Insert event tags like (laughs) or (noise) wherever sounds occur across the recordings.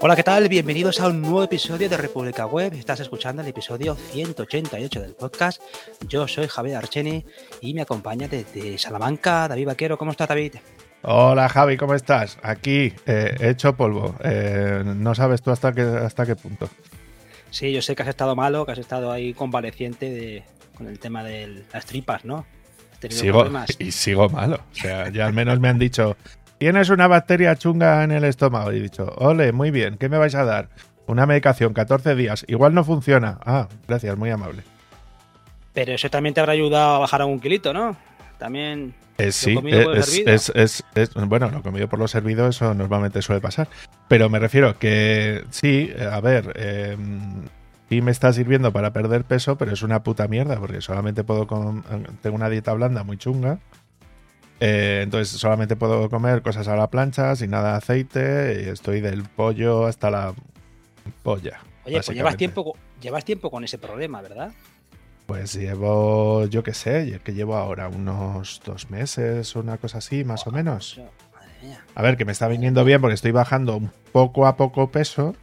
Hola, ¿qué tal? Bienvenidos a un nuevo episodio de República Web. Estás escuchando el episodio 188 del podcast. Yo soy Javier Archeni y me acompaña desde Salamanca David Vaquero. ¿Cómo estás, David? Hola Javi, ¿cómo estás? Aquí, eh, hecho polvo. Eh, no sabes tú hasta qué, hasta qué punto. Sí, yo sé que has estado malo, que has estado ahí convaleciente de, con el tema de las tripas, ¿no? Sigo, (laughs) y sigo malo. O sea, ya al menos me han dicho, tienes una bacteria chunga en el estómago. Y he dicho, ole, muy bien, ¿qué me vais a dar? Una medicación, 14 días. Igual no funciona. Ah, gracias, muy amable. Pero eso también te habrá ayudado a bajar a un kilito, ¿no? También. Eh, sí, es, es, bueno, lo comido por lo servido, eso normalmente suele pasar. Pero me refiero que sí, a ver, eh, sí me está sirviendo para perder peso, pero es una puta mierda, porque solamente puedo. tengo una dieta blanda muy chunga. Eh, entonces solamente puedo comer cosas a la plancha, sin nada de aceite, y estoy del pollo hasta la polla. Oye, pues llevas tiempo, llevas tiempo con ese problema, ¿verdad? Pues llevo, yo qué sé, que llevo ahora unos dos meses, una cosa así, más o menos. A ver, que me está viniendo bien porque estoy bajando poco a poco peso,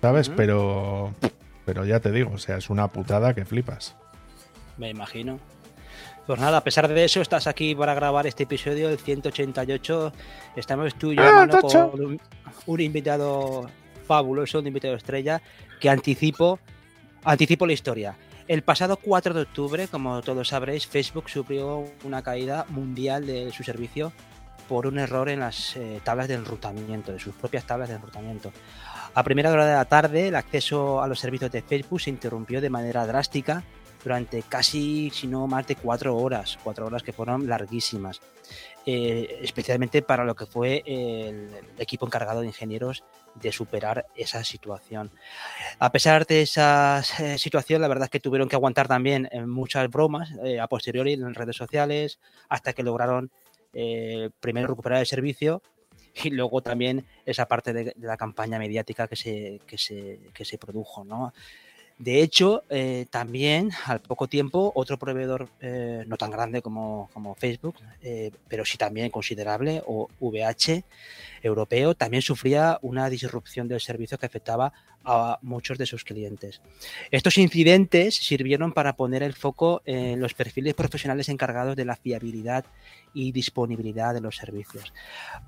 ¿sabes? Pero, pero ya te digo, o sea, es una putada que flipas. Me imagino. Pues nada, a pesar de eso, estás aquí para grabar este episodio, el 188. Estamos tú y yo ah, con un, invitado fabuloso, un invitado estrella, que anticipo, anticipo la historia. El pasado 4 de octubre, como todos sabréis, Facebook sufrió una caída mundial de su servicio por un error en las eh, tablas de enrutamiento, de sus propias tablas de enrutamiento. A primera hora de la tarde, el acceso a los servicios de Facebook se interrumpió de manera drástica durante casi, si no más de cuatro horas, cuatro horas que fueron larguísimas, eh, especialmente para lo que fue el, equipo encargado de ingenieros de superar esa situación. A pesar de esa eh, situación, la verdad es que tuvieron que aguantar también eh, muchas bromas a posteriori en redes sociales hasta que lograron primero recuperar el servicio y luego también esa parte de, la campaña mediática que se, que se, que se produjo. ¿no? De hecho, eh, también al poco tiempo, otro proveedor eh, no tan grande como, Facebook, eh, pero sí también considerable, o VH europeo, también sufría una disrupción del servicio que afectaba a muchos de sus clientes. Estos incidentes sirvieron para poner el foco en los perfiles profesionales encargados de la fiabilidad y disponibilidad de los servicios.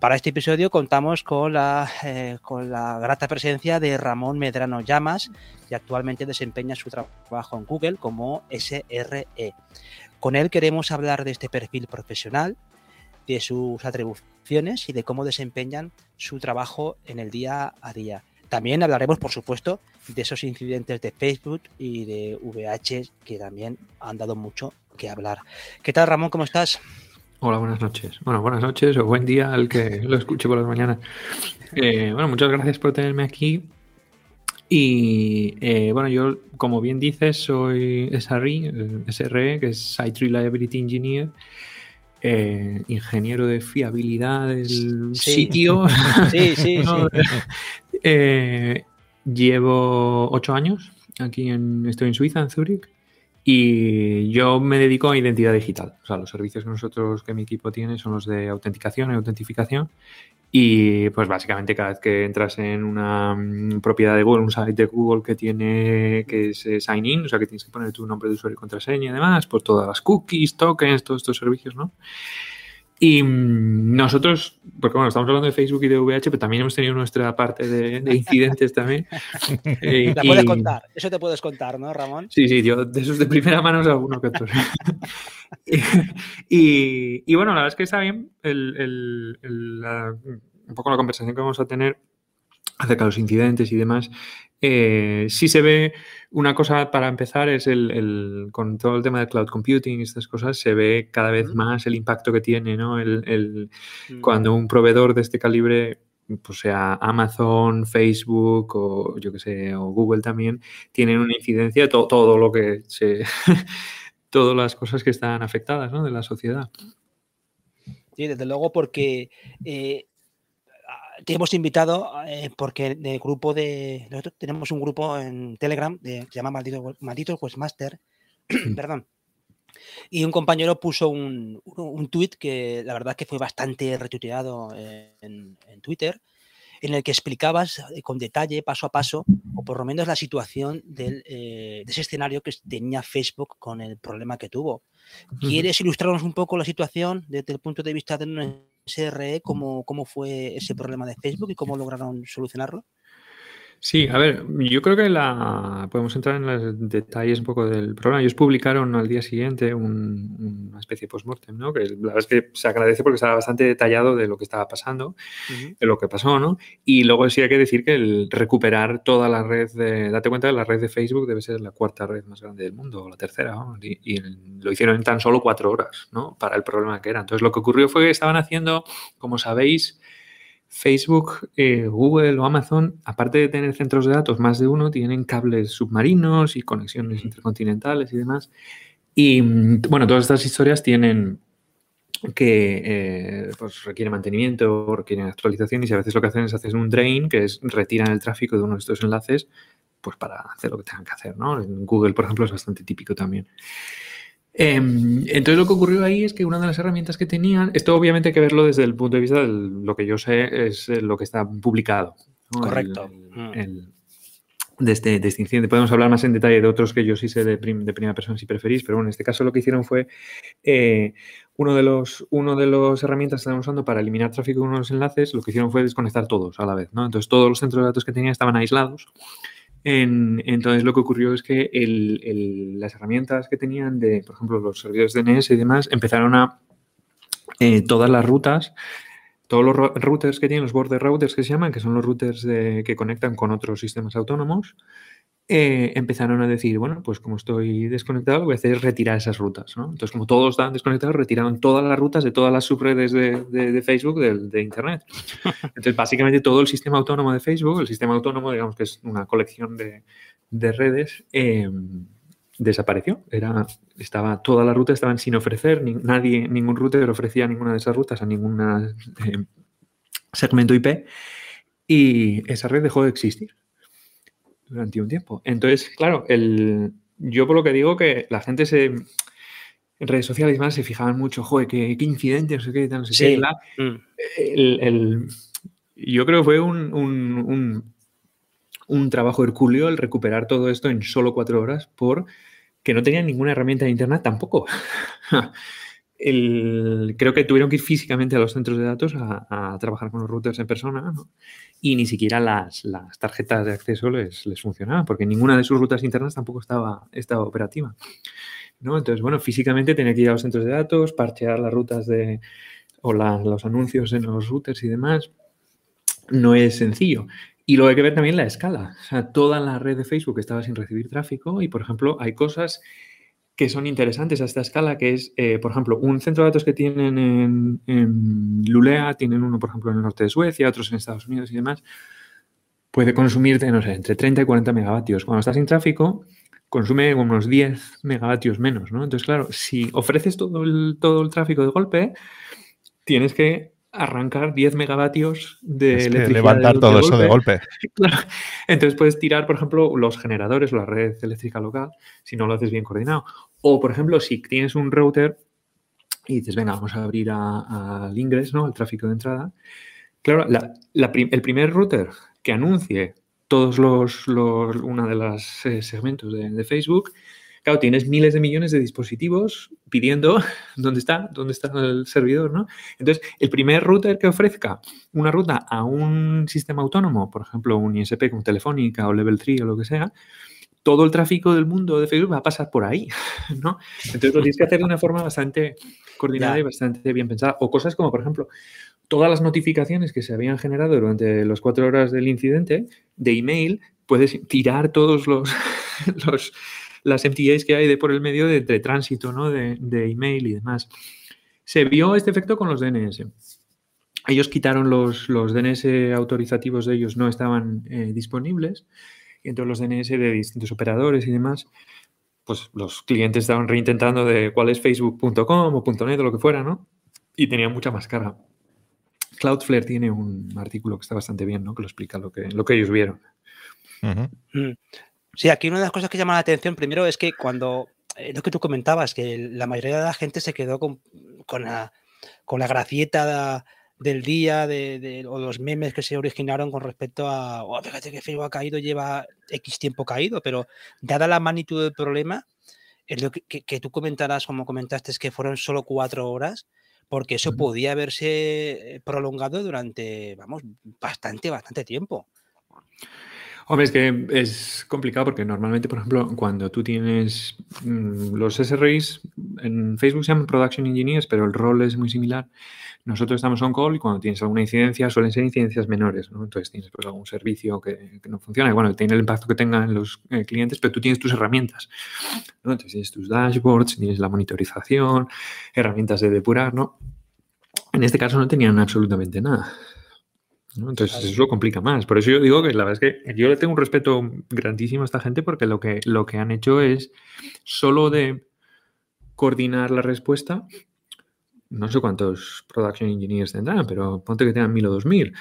Para este episodio contamos con la, eh, con la grata presencia de Ramón Medrano Llamas, que actualmente desempeña su trabajo en Google como SRE. Con él queremos hablar de este perfil profesional, de sus atribuciones y de cómo desempeñan su trabajo en el día a día. También hablaremos, por supuesto, de esos incidentes de Facebook y de VH que también han dado mucho que hablar. ¿Qué tal, Ramón? ¿Cómo estás? Hola, buenas noches. Bueno, buenas noches o buen día al que lo escuche por las mañanas. Eh, bueno, muchas gracias por tenerme aquí. Y eh, bueno, yo, como bien dices, soy SRE, SRE que es Site Reliability Engineer, eh, ingeniero de fiabilidad del sitio. (laughs) Sí, sí, (laughs) sí. llevo ocho años aquí en, estoy en Suiza, en Zúrich. Y yo me dedico a identidad digital. O sea, los servicios que nosotros, que mi equipo tiene, son los de autenticación y autentificación. Y pues básicamente cada vez que entras en una mm, propiedad de Google, un site de Google que tiene que es sign in, o sea que tienes que poner tu nombre de usuario y contraseña y demás, por todas las cookies, tokens, todos estos servicios, ¿no? Y mm, nosotros, porque bueno, estamos hablando de Facebook y de VH, pero también hemos tenido nuestra parte de, incidentes también. (laughs) Eh, La puedes contar, eso te puedes contar, ¿no, Ramón? Sí, sí, yo de esos de primera mano alguno que otro. (laughs) y, y, bueno, la verdad es que está bien el, el, un poco la conversación que vamos a tener acerca de los incidentes y demás. Eh, sí se ve una cosa para empezar es el, con todo el tema de cloud computing y estas cosas se ve cada vez más el impacto que tiene, ¿no? El, mm. Cuando un proveedor de este calibre, pues sea Amazon, Facebook o yo que sé, o Google también, tienen una incidencia de todo lo que se... (laughs) todas las cosas que están afectadas ¿no? de la sociedad. Sí, desde luego porque eh, te hemos invitado eh, porque de grupo de. Nosotros tenemos un grupo en Telegram que se llama Maldito, Maldito Questmaster. (clears throat) perdón. Y un compañero puso un, un, tweet que la verdad que fue bastante retuiteado en, Twitter, en el que explicabas eh, con detalle, paso a paso, o por lo menos la situación del, de ese escenario que tenía Facebook con el problema que tuvo. ¿Quieres ilustrarnos un poco la situación desde el punto de vista de un SRE, cómo, cómo fue ese problema de Facebook y cómo lograron solucionarlo? Sí, a ver, yo creo que la podemos entrar en los detalles un poco del programa. Ellos publicaron al día siguiente una especie de postmortem, ¿no? Que la verdad es que se agradece porque estaba bastante detallado de lo que estaba pasando, de lo que pasó, ¿no? Y luego sí hay que decir que el recuperar toda la red de, date cuenta que la red de Facebook debe ser la cuarta red más grande del mundo, o la tercera, ¿no? y, y, lo hicieron en tan solo cuatro horas, ¿no? Para el problema que era. Entonces lo que ocurrió fue que estaban haciendo, como sabéis, Facebook, eh, Google o Amazon, aparte de tener centros de datos, más de uno, tienen cables submarinos y conexiones intercontinentales y demás. Y mm, bueno, todas estas historias tienen que eh, pues requieren mantenimiento, requieren actualizaciones y a veces lo que hacen es hacer un drain, que es retiran el tráfico de uno de estos enlaces pues para hacer lo que tengan que hacer, ¿no? En Google, por ejemplo, es bastante típico también. Em, entonces lo que ocurrió ahí es que una de las herramientas que tenían, esto obviamente hay que verlo desde el punto de vista de lo que yo sé es lo que está publicado. Correcto. Mm. de, este, de este incidente. Podemos hablar más en detalle de otros que yo sí sé de, primera persona si preferís, pero bueno, en este caso lo que hicieron fue eh, uno de los uno de las herramientas que estaban usando para eliminar tráfico de uno de los enlaces, lo que hicieron fue desconectar todos a la vez, ¿no? Entonces todos los centros de datos que tenían estaban aislados entonces lo que ocurrió es que las herramientas que tenían de, por ejemplo, los servidores DNS y demás, empezaron a eh, todas las rutas, todos los routers que tienen, los border routers que se llaman, que son los routers que conectan con otros sistemas autónomos, eh, empezaron a decir, bueno, pues como estoy desconectado, lo que voy a hacer es retirar esas rutas. ¿no? Entonces, como todos estaban desconectados, retiraron todas las rutas de todas las subredes de, Facebook, de, Internet. (laughs) Entonces, básicamente todo el sistema autónomo de Facebook, el sistema autónomo, digamos que es una colección de, redes, em, desapareció. Era, estaba, todas las rutas estaban sin ofrecer, nadie, ningún router ofrecía ninguna de esas rutas a ningún em, segmento IP y esa red dejó de existir durante un tiempo. Entonces, claro, el, yo por lo que digo que la gente se en redes sociales más se fijaban mucho, joder, qué, qué incidente, no sé qué, no sé qué. Mm. el, yo creo que fue un, un, un, trabajo hercúleo el recuperar todo esto en solo cuatro horas porque no tenían ninguna herramienta de internet tampoco. (laughs) creo que tuvieron que ir físicamente a los centros de datos a, trabajar con los routers en persona y ni siquiera las, tarjetas de acceso les, les, funcionaban porque ninguna de sus rutas internas tampoco estaba, operativa. ¿no? Entonces, bueno, físicamente tenía que ir a los centros de datos, parchear las rutas de, o los anuncios en los routers y demás. No es sencillo. Y luego hay que ver también la escala. O sea, toda la red de Facebook estaba sin recibir tráfico y, por ejemplo, hay cosas que son interesantes a esta escala, que es, eh, por ejemplo, un centro de datos que tienen en, Lulea, tienen uno, por ejemplo, en el norte de Suecia, otros en Estados Unidos y demás, puede consumirte, no sé, entre 30 y 40 megavatios. Cuando estás sin tráfico, consume unos 10 megavatios menos, ¿no? Entonces, claro, si ofreces todo el, todo el tráfico de golpe, tienes que arrancar 10 megavatios de es levantar todo eso de golpe. (laughs) Entonces puedes tirar, por ejemplo, los generadores o la red eléctrica local si no lo haces bien coordinado. O, por ejemplo, si tienes un router y dices, venga, vamos a abrir al ingreso, ¿no? El tráfico de entrada. Claro, el primer router que anuncie todos los, los una de los eh, segmentos de Facebook Claro, tienes miles de millones de dispositivos pidiendo (laughs) dónde está, dónde está el servidor, ¿no? Entonces, el primer router que ofrezca una ruta a un sistema autónomo, por ejemplo, un ISP como Telefónica o Level 3 o lo que sea, todo el tráfico del mundo de Facebook va a pasar por ahí, (laughs) ¿no? Entonces lo tienes que hacer de una forma bastante coordinada y bastante bien pensada. O cosas como, por ejemplo, todas las notificaciones que se habían generado durante las cuatro horas del incidente de email, puedes tirar todos los, (laughs) los las MTAs que hay de por el medio de, tránsito, ¿no? De, email y demás. Se vio este efecto con los DNS. Ellos quitaron los, los DNS autorizativos de ellos, no estaban eh, disponibles. Y entonces los DNS de distintos operadores y demás, pues los clientes estaban reintentando de cuál es facebook.com o .net o lo que fuera, ¿no? Y tenían mucha más carga. Cloudflare tiene un artículo que está bastante bien, ¿no? Que lo explica lo que, lo que ellos vieron. Sí, aquí una de las cosas que llama la atención primero es que cuando, eh, lo que tú comentabas, que la mayoría de la gente se quedó con, con, la, con la gracieta del día de, o los memes que se originaron con respecto a, oh, fíjate que Facebook ha caído, lleva X tiempo caído, pero dada la magnitud del problema, es lo que, que, tú comentarás, como comentaste, es que fueron solo cuatro horas, porque eso podía haberse prolongado durante, vamos, bastante, bastante tiempo. Hombre, es que es complicado porque normalmente, por ejemplo, cuando tú tienes mm, los SRIs, en Facebook se llaman Production Engineers, pero el rol es muy similar. Nosotros estamos on call y cuando tienes alguna incidencia suelen ser incidencias menores, ¿no? Entonces tienes pues, algún servicio que, no funciona y bueno, tiene el impacto que tenga en los eh, clientes, pero tú tienes tus herramientas, ¿no? Entonces tienes tus dashboards, tienes la monitorización, herramientas de depurar, ¿no? En este caso no tenían absolutamente nada. Entonces eso lo complica más. Por eso yo digo que la verdad es que yo le tengo un respeto grandísimo a esta gente porque lo que, lo que han hecho es solo de coordinar la respuesta, no sé cuántos production engineers tendrán, pero ponte que tengan mil o dos mil.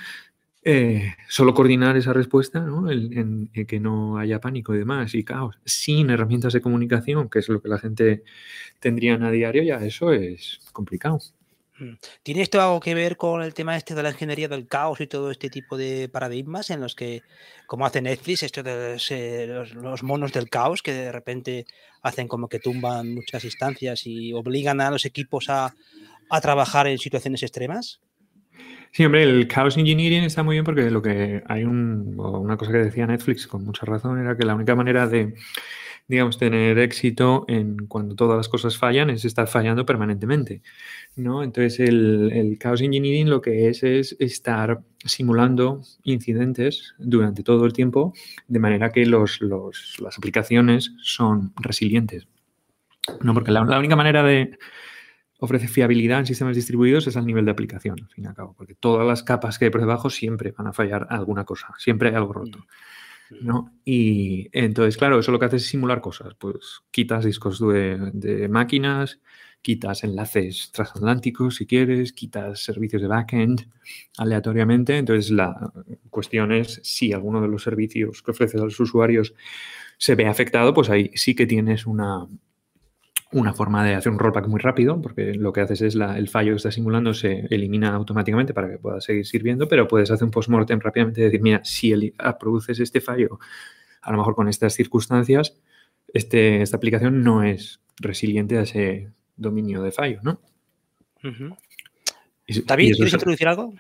Eh, solo coordinar esa respuesta, ¿no? en, que no haya pánico y demás y caos, sin herramientas de comunicación, que es lo que la gente tendría a diario, ya eso es complicado. Mm. ¿Tiene esto algo que ver con el tema este de la ingeniería del caos y todo este tipo de paradigmas en los que, como hace Netflix, esto de los, monos del caos que de repente hacen como que tumban muchas instancias y obligan a los equipos a, trabajar en situaciones extremas? Sí, hombre, el chaos engineering está muy bien porque lo que hay una cosa que decía Netflix con mucha razón era que la única manera de digamos, tener éxito en cuando todas las cosas fallan es estar fallando permanentemente, ¿no? Entonces, el, chaos engineering lo que es es estar simulando incidentes durante todo el tiempo de manera que los, las aplicaciones son resilientes, ¿no? Porque la, única manera de ofrecer fiabilidad en sistemas distribuidos es al nivel de aplicación, al fin y al cabo, porque todas las capas que hay por debajo siempre van a fallar alguna cosa, siempre hay algo roto. ¿No? Y entonces, claro, eso lo que hace es simular cosas. Pues quitas discos de, máquinas, quitas enlaces transatlánticos si quieres, quitas servicios de backend aleatoriamente. Entonces, la cuestión es si alguno de los servicios que ofreces a los usuarios se ve afectado, pues ahí sí que tienes una, una forma de hacer un rollback muy rápido, porque lo que haces es el fallo que está simulando se elimina automáticamente para que pueda seguir sirviendo, pero puedes hacer un postmortem rápidamente y decir, mira, si ah, produces este fallo, a lo mejor con estas circunstancias, este, esta aplicación no es resiliente a ese dominio de fallo, ¿no? David, ¿quieres introducir algo?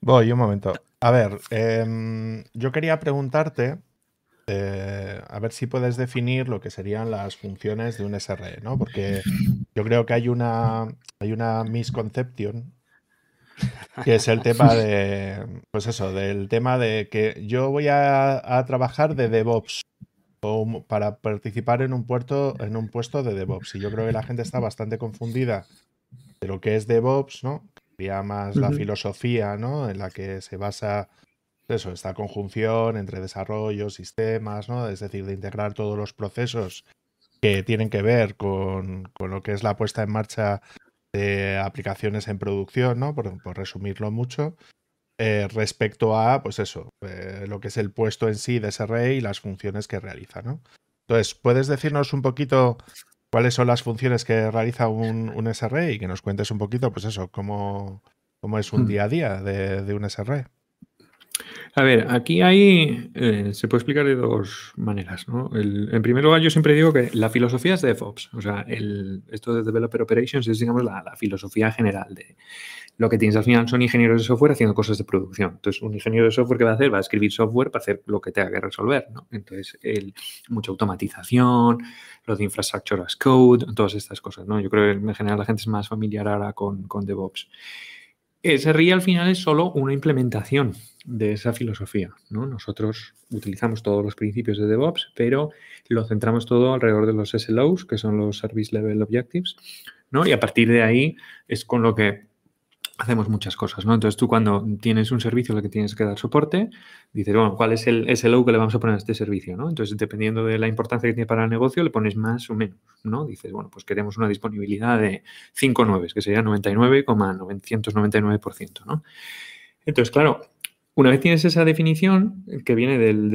Voy, un momento. A ver, em, yo quería preguntarte eh, a ver si puedes definir lo que serían las funciones de un SRE, ¿no? Porque yo creo que hay una, hay una misconcepción que es el tema de, pues eso, del tema de que yo voy a, trabajar de DevOps o para participar en un, puerto, en un puesto de DevOps. Y yo creo que la gente está bastante confundida de lo que es DevOps, ¿no? Sería más la filosofía, ¿no? En la que se basa eso, esta conjunción entre desarrollo, sistemas, ¿no? Es decir, de integrar todos los procesos que tienen que ver con, lo que es la puesta en marcha de aplicaciones en producción, ¿no? Por, resumirlo mucho. Eh, respecto a, pues eso, eh, lo que es el puesto en sí de ese rey y las funciones que realiza, ¿no? Entonces, ¿puedes decirnos un poquito cuáles son las funciones que realiza un, un SRE y que nos cuentes un poquito, pues eso, cómo, cómo es un hmm. día a día de, de un SRE? A ver, aquí hay, eh, se puede explicar de dos maneras. ¿no? en primer lugar, yo siempre digo que la filosofía es de DevOps. O sea, esto de Developer Operations es, digamos, la, filosofía general de lo que tienes al final son ingenieros de software haciendo cosas de producción. Entonces, un ingeniero de software que va a hacer va a escribir software para hacer lo que tenga que resolver. ¿no? Entonces, el, mucha automatización, lo de infrastructure as code, todas estas cosas. ¿no? Yo creo que en general la gente es más familiar ahora con, con DevOps. Ese RI al final es solo una implementación de esa filosofía. ¿no? Nosotros utilizamos todos los principios de DevOps, pero lo centramos todo alrededor de los SLOs, que son los Service Level Objectives, ¿no? y a partir de ahí es con lo que hacemos muchas cosas, ¿no? Entonces tú cuando tienes un servicio al que tienes que dar soporte, dices, bueno, ¿cuál es el SLO que le vamos a poner a este servicio, ¿no? Entonces, dependiendo de la importancia que tiene para el negocio, le pones más o menos, ¿no? Dices, bueno, pues queremos una disponibilidad de 5 9, que sería 99,999%, ¿no? Entonces, claro, una vez tienes esa definición que viene del,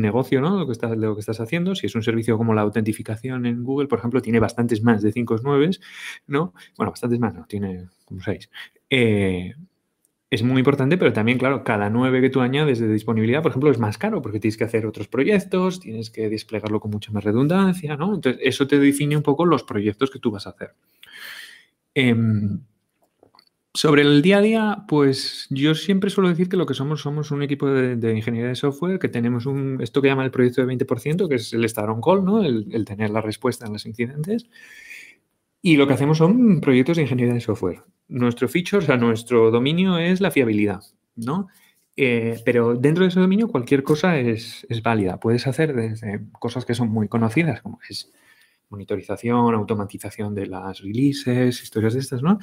negocio, ¿no? Lo que, estás, lo que estás haciendo, si es un servicio como la autentificación en Google, por ejemplo, tiene bastantes más de 5 9, ¿no? Bueno, bastantes más, no, tiene como 6. Eh, es muy importante, pero también, claro, cada 9 que tú añades de disponibilidad, por ejemplo, es más caro porque tienes que hacer otros proyectos, tienes que desplegarlo con mucha más redundancia, ¿no? Entonces, eso te define un poco los proyectos que tú vas a hacer. Em, sobre el día a día, pues yo siempre suelo decir que lo que somos somos un equipo de, ingeniería de software que tenemos un, esto que llama el proyecto de 20%, que es el estar on call, ¿no? El, tener la respuesta en los incidentes. Y lo que hacemos son proyectos de ingeniería de software. Nuestro feature, o sea, nuestro dominio es la fiabilidad, ¿no? Eh, pero dentro de ese dominio cualquier cosa es, es, válida. Puedes hacer desde cosas que son muy conocidas, como es monitorización, automatización de las releases, historias de estas, ¿no?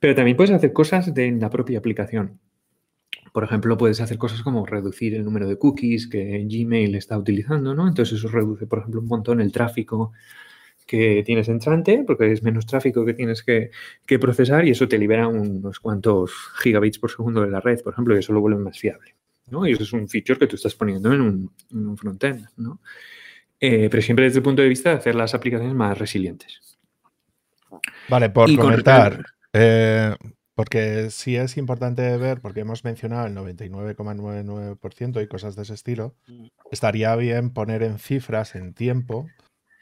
Pero también puedes hacer cosas de la propia aplicación. Por ejemplo, puedes hacer cosas como reducir el número de cookies que Gmail está utilizando, ¿no? Entonces eso reduce, por ejemplo, un montón el tráfico que tienes entrante, porque es menos tráfico que tienes que, procesar y eso te libera unos cuantos gigabits por segundo de la red, por ejemplo, y eso lo vuelve más fiable. ¿no? Y eso es un feature que tú estás poniendo en un, en frontend, ¿no? Eh, pero siempre desde el punto de vista de hacer las aplicaciones más resilientes. Vale, por comentar, eh, porque sí es importante ver, porque hemos mencionado el 99,99% y cosas de ese estilo, mm. estaría bien poner en cifras, en tiempo,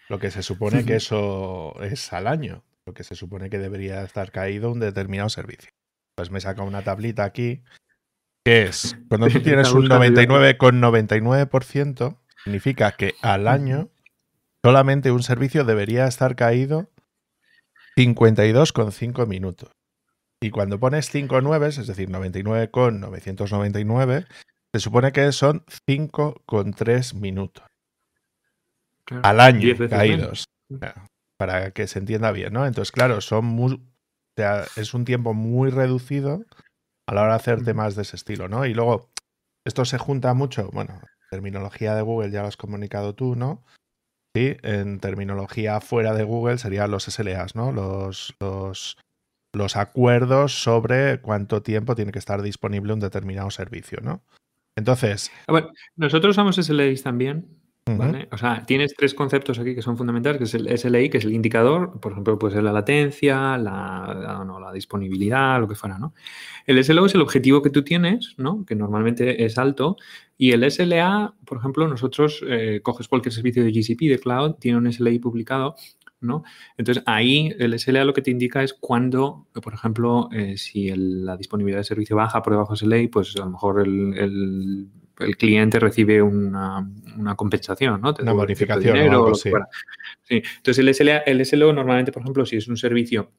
lo que se supone que (laughs) eso es al año, lo que se supone que debería estar caído un determinado servicio. Pues me saca una tablita aquí, que es, cuando tú (laughs) tienes un 99,99%, significa que al año solamente un servicio debería estar caído 52,5 minutos. Y cuando pones 5 9, es decir, 99,999, se supone que son 5,3 minutos. Al año caídos. Para que se entienda bien, ¿no? Entonces, claro, son muy, es un tiempo muy reducido a la hora de hacer temas de ese estilo, ¿no? Y luego, esto se junta mucho, bueno, terminología de Google ya lo has comunicado tú, ¿no? Sí, en terminología fuera de Google serían los SLAs, ¿no? Los, los, los acuerdos sobre cuánto tiempo tiene que estar disponible un determinado servicio, ¿no? Entonces. Bueno, nosotros usamos SLAs también. O sea, tienes tres conceptos aquí que son fundamentales, que es el SLI, que es el indicador, por ejemplo, puede ser la latencia, la, no, la disponibilidad, lo que fuera, ¿no? El SLO es el objetivo que tú tienes, ¿no? Que normalmente es alto, y el SLA, por ejemplo, nosotros eh, coges cualquier servicio de GCP, de cloud, tiene un SLI publicado, ¿no? Entonces ahí el SLA lo que te indica es cuando, por ejemplo, eh, si la disponibilidad de servicio baja por debajo de SLA, pues a lo mejor el cliente recibe una, compensación, ¿no? una bonificación. Dinero, sí. Entonces, el, SLA, el SLO normalmente, por ejemplo, si es un servicio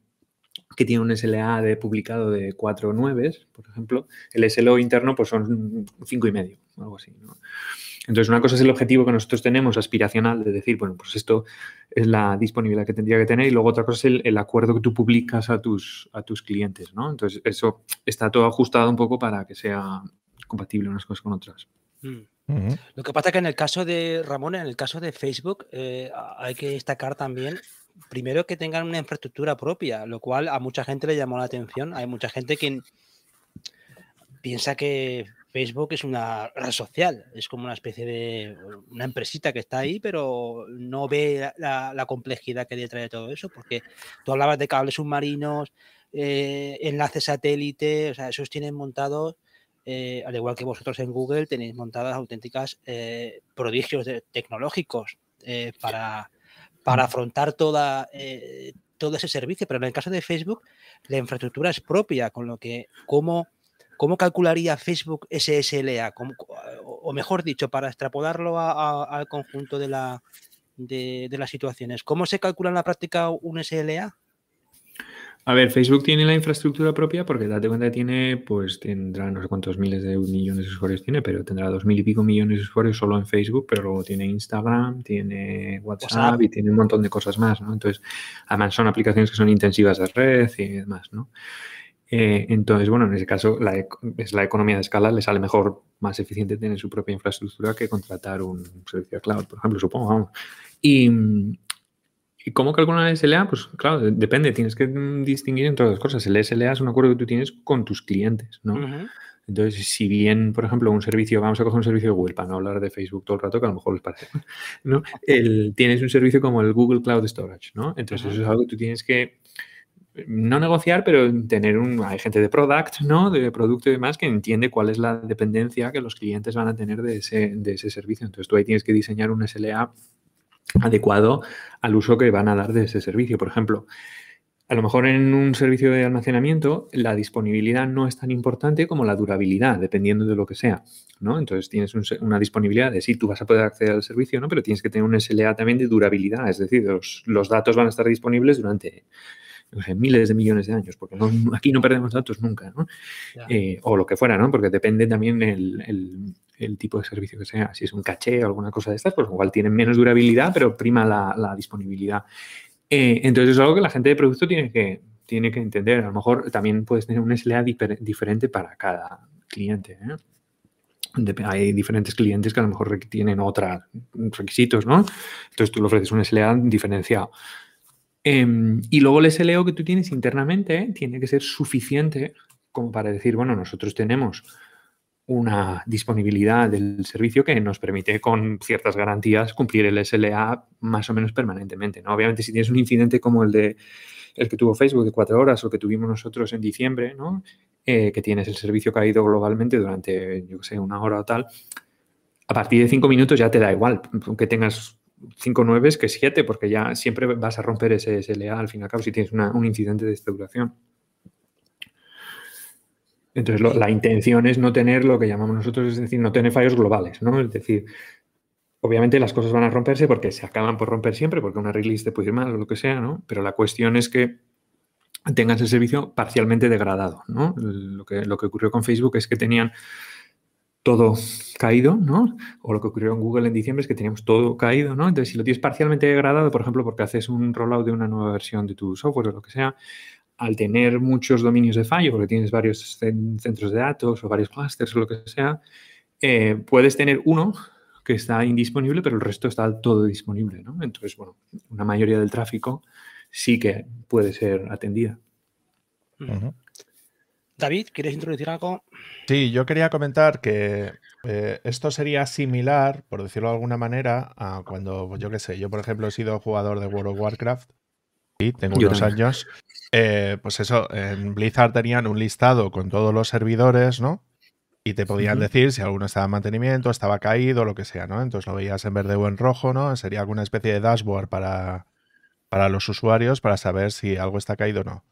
que tiene un SLA de publicado de 4 o 9, por ejemplo, el SLO interno pues son 5 y medio, algo así. Entonces, una cosa es el objetivo que nosotros tenemos aspiracional de decir, bueno, pues esto es la disponibilidad que tendría que tener y luego otra cosa es el, acuerdo que tú publicas a tus, a tus clientes, ¿no? Entonces, eso está todo ajustado un poco para que sea compatible unas cosas con otras. Mm. Lo que pasa es que en el caso de Ramón, en el caso de Facebook, eh, hay que destacar también, primero que tengan una infraestructura propia, lo cual a mucha gente le llamó la atención. Hay mucha gente que piensa que Facebook es una red social, es como una especie de una empresita que está ahí, pero no ve la, complejidad que hay detrás de todo eso, porque tú hablabas de cables submarinos, eh, enlaces satélite, o sea, esos tienen montados eh, al igual que vosotros en Google, tenéis montadas auténticas eh, prodigios tecnológicos eh, para, para afrontar toda, todo ese servicio. Pero en el caso de Facebook, la infraestructura es propia, con lo que, ¿cómo, cómo calcularía Facebook ese SLA? o mejor dicho, para extrapolarlo al conjunto de, la, de, de las situaciones, ¿cómo se calcula en la práctica un SLA? A ver, Facebook tiene la infraestructura propia porque date cuenta que tiene, pues tendrá no sé cuántos miles de millones de usuarios tiene, pero tendrá dos mil y pico millones de usuarios solo en Facebook, pero luego tiene Instagram, tiene WhatsApp, y tiene un montón de cosas más, ¿no? Entonces, además son aplicaciones que son intensivas de red y demás, ¿no? Eh, entonces, bueno, en ese caso la, es la economía de escala, le sale mejor, más eficiente tener su propia infraestructura que contratar un servicio de cloud, por ejemplo, supongo, vamos. Y, ¿Y cómo calcular el SLA? Pues claro, depende, tienes que distinguir entre dos cosas. El SLA es un acuerdo que tú tienes con tus clientes, ¿no? Entonces, si bien, por ejemplo, un servicio, vamos a coger un servicio de Google para no hablar de Facebook todo el rato, que a lo mejor les parece, ¿no? (laughs) El, tienes un servicio como el Google Cloud Storage, ¿no? Entonces, eso es algo que tú tienes que no negociar, pero tener un, hay gente de product, ¿no? De producto y demás que entiende cuál es la dependencia que los clientes van a tener de ese, de ese servicio. Entonces tú ahí tienes que diseñar un SLA adecuado al uso que van a dar de ese servicio. Por ejemplo, a lo mejor en un servicio de almacenamiento la disponibilidad no es tan importante como la durabilidad, dependiendo de lo que sea, ¿no? Entonces tienes una disponibilidad de sí, tú vas a poder acceder al servicio, ¿no? Pero tienes que tener un SLA también de durabilidad, es decir, los, los datos van a estar disponibles durante miles de millones de años, porque (laughs) aquí no perdemos datos nunca, ¿no? Eh, o lo que fuera, ¿no? Porque depende también el, el, tipo de servicio que sea. Si es un caché o alguna cosa de estas, pues igual tienen menos durabilidad, pero prima la, la disponibilidad. Eh, entonces es algo que la gente de producto tiene que, tiene que entender. A lo mejor también puedes tener un SLA diferente para cada cliente. ¿eh? hay diferentes clientes que a lo mejor tienen otros requisitos, ¿no? Entonces tú le ofreces un SLA diferenciado. Em, y luego el SLO que tú tienes internamente tiene que ser suficiente como para decir, bueno, nosotros tenemos una disponibilidad del servicio que nos permite con ciertas garantías cumplir el SLA más o menos permanentemente. ¿no? Obviamente, si tienes un incidente como el de el que tuvo Facebook de cuatro horas o que tuvimos nosotros en diciembre, ¿no? Eh, que tienes el servicio caído globalmente durante, yo sé, una hora o tal, a partir de cinco minutos ya te da igual, aunque tengas 5 9 que 7, porque ya siempre vas a romper ese SLA al fin y al cabo si tienes un incidente de esta duración. Entonces, la intención es no tener lo que llamamos nosotros, es decir, no tener fallos globales, ¿no? Es decir, obviamente las cosas van a romperse porque se acaban por romper siempre, porque una release te puede ir mal o lo que sea, ¿no? Pero la cuestión es que tengas el servicio parcialmente degradado, ¿no? Lo que, lo que ocurrió con Facebook es que tenían todo caído, ¿no? O lo que ocurrió en Google en diciembre es que teníamos todo caído, ¿no? Entonces, si lo tienes parcialmente degradado, por ejemplo, porque haces un rollout de una nueva versión de tu software o lo que sea, al tener muchos dominios de fallo, porque tienes varios centros de datos o varios clusters o lo que sea, eh, puedes tener uno que está indisponible, pero el resto está todo disponible, ¿no? Entonces, bueno, una mayoría del tráfico sí que puede ser atendida. David, ¿quieres introducir algo? Sí, yo quería comentar que eh, esto sería similar, por decirlo de alguna manera, a cuando, yo qué sé, yo por ejemplo he sido jugador de World of Warcraft y tengo unos años. Eh, pues eso, en Blizzard tenían un listado con todos los servidores, ¿no? Y te podían decir si alguno estaba en mantenimiento, estaba caído, lo que sea, ¿no? Entonces lo veías en verde o en rojo, ¿no? Sería alguna especie de dashboard para, para los usuarios para saber si algo está caído o no.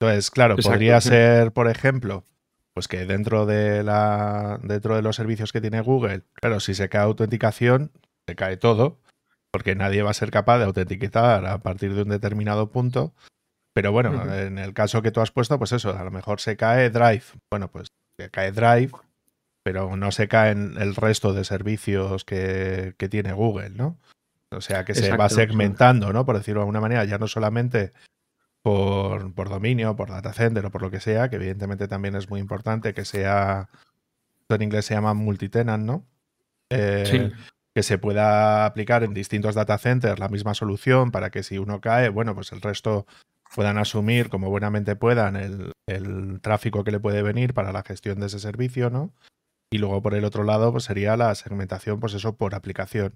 Entonces, claro, podría ser, por ejemplo, pues que dentro de la dentro de los servicios que tiene Google, claro, si se cae autenticación, se cae todo, porque nadie va a ser capaz de autenticar a partir de un determinado punto. Pero bueno, en el caso que tú has puesto, pues eso, a lo mejor se cae Drive. Bueno, pues se cae Drive, pero no se caen el resto de servicios que, que tiene Google, ¿no? O sea, que se va segmentando, ¿no? Por decirlo de alguna manera, ya no solamente por, por, dominio, por data center o por lo que sea, que evidentemente también es muy importante que sea, en inglés se llama multitenant, ¿no? Eh, que se pueda aplicar en distintos data centers la misma solución para que si uno cae, bueno, pues el resto puedan asumir como buenamente puedan el, el tráfico que le puede venir para la gestión de ese servicio, ¿no? Y luego por el otro lado, pues sería la segmentación, pues eso, por aplicación.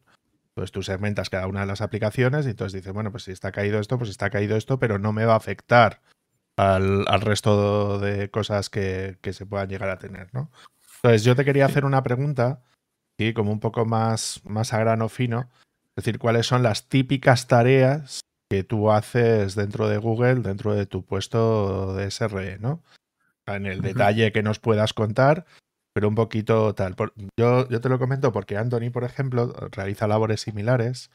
Pues tú segmentas cada una de las aplicaciones y entonces dices, bueno, pues si está caído esto, pues está caído esto, pero no me va a afectar al, resto de cosas que, se puedan llegar a tener, ¿no? Entonces yo te quería hacer una pregunta, ¿sí? como un poco más, más a grano fino, es decir, cuáles son las típicas tareas que tú haces dentro de Google, dentro de tu puesto de SRE, ¿no? En el detalle que nos puedas contar, pero un poquito tal. yo, yo te lo comento porque Anthony, por ejemplo, realiza labores similares,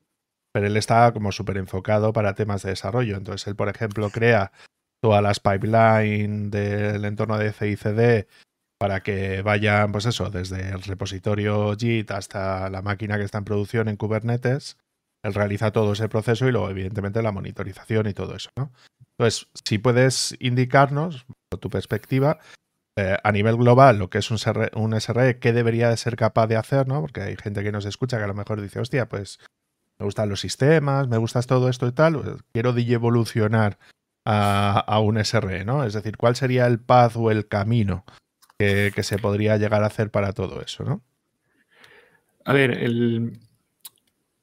pero él está como súper enfocado para temas de desarrollo. Entonces, él, por ejemplo, crea todas las pipelines del entorno de CICD para que vayan, pues eso, desde el repositorio JIT hasta la máquina que está en producción en Kubernetes. Él realiza todo ese proceso y luego, evidentemente, la monitorización y todo eso, ¿no? Entonces, si puedes indicarnos, tu perspectiva, eh, a nivel global lo que es un, un SRE, qué debería de ser capaz de hacer, ¿no? Porque hay gente que nos escucha que a lo mejor dice, hostia, pues me gustan los sistemas, me gustas todo esto y tal, pues, quiero evolucionar a, a, un SRE, ¿no? Es decir, ¿cuál sería el path o el camino que, se podría llegar a hacer para todo eso, ¿no? A ver, el,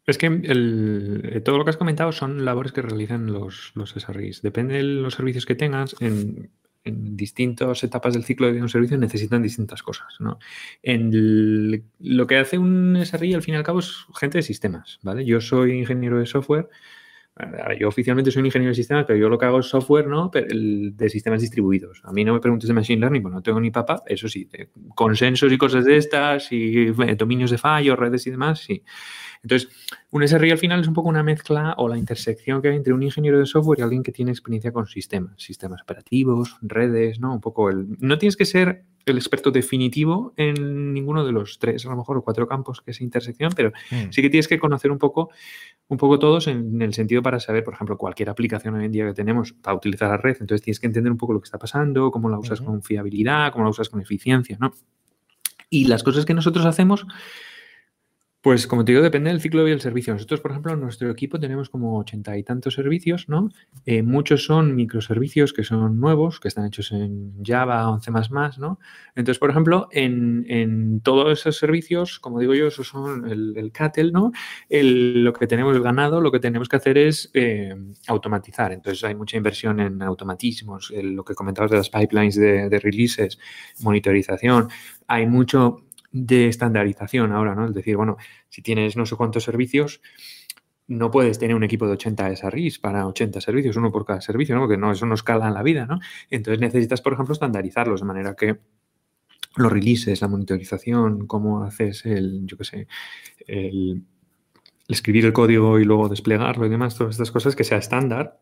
es que el, todo lo que has comentado son labores que realizan los, los SRIs. Depende de los servicios que tengas, en, en distintas etapas del ciclo de un servicio necesitan distintas cosas. ¿no? En lo que hace un SRI, al fin y al cabo, es gente de sistemas. ¿vale? Yo soy ingeniero de software. Yo oficialmente soy un ingeniero de sistemas, pero yo lo que hago es software ¿no? de sistemas distribuidos. A mí no me preguntes de Machine Learning, pues no tengo ni papá. Eso sí, consensos y cosas de estas, y dominios de fallo, redes y demás, sí. Entonces, un SRI al final es un poco una mezcla o la intersección que hay entre un ingeniero de software y alguien que tiene experiencia con sistemas, sistemas operativos, redes, ¿no? Un poco el... No tienes que ser el experto definitivo en ninguno de los tres, a lo mejor, o cuatro campos que es intersección, pero mm. sí que tienes que conocer un poco, un poco todos en, el sentido para saber, por ejemplo, cualquier aplicación hoy en día que tenemos para utilizar la red. Entonces tienes que entender un poco lo que está pasando, cómo la usas con fiabilidad, cómo la usas con eficiencia, ¿no? Y las cosas que nosotros hacemos pues como te digo, depende del ciclo vida del servicio. Nosotros, por ejemplo, en nuestro equipo tenemos como ochenta y tantos servicios, ¿no? Eh, muchos son microservicios que son nuevos, que están hechos en Java, 11 ¿no? Entonces, por ejemplo, en, todos esos servicios, como digo yo, esos son el, el cattle, ¿no? lo que tenemos, el ganado, lo que tenemos que hacer es eh, automatizar. Entonces, hay mucha inversión en automatismos, lo que comentabas de las pipelines de, de releases, monitorización. Hay mucho de estandarización ahora, ¿no? Es decir, bueno, si tienes no sé cuántos servicios, no puedes tener un equipo de 80 SRIs para 80 servicios, uno por cada servicio, ¿no? Porque no, eso no escala en la vida, ¿no? Entonces necesitas, por ejemplo, estandarizarlos de manera que los releases, la monitorización, cómo haces el, yo qué sé, el, escribir el código y luego desplegarlo y demás, todas estas cosas que sea estándar,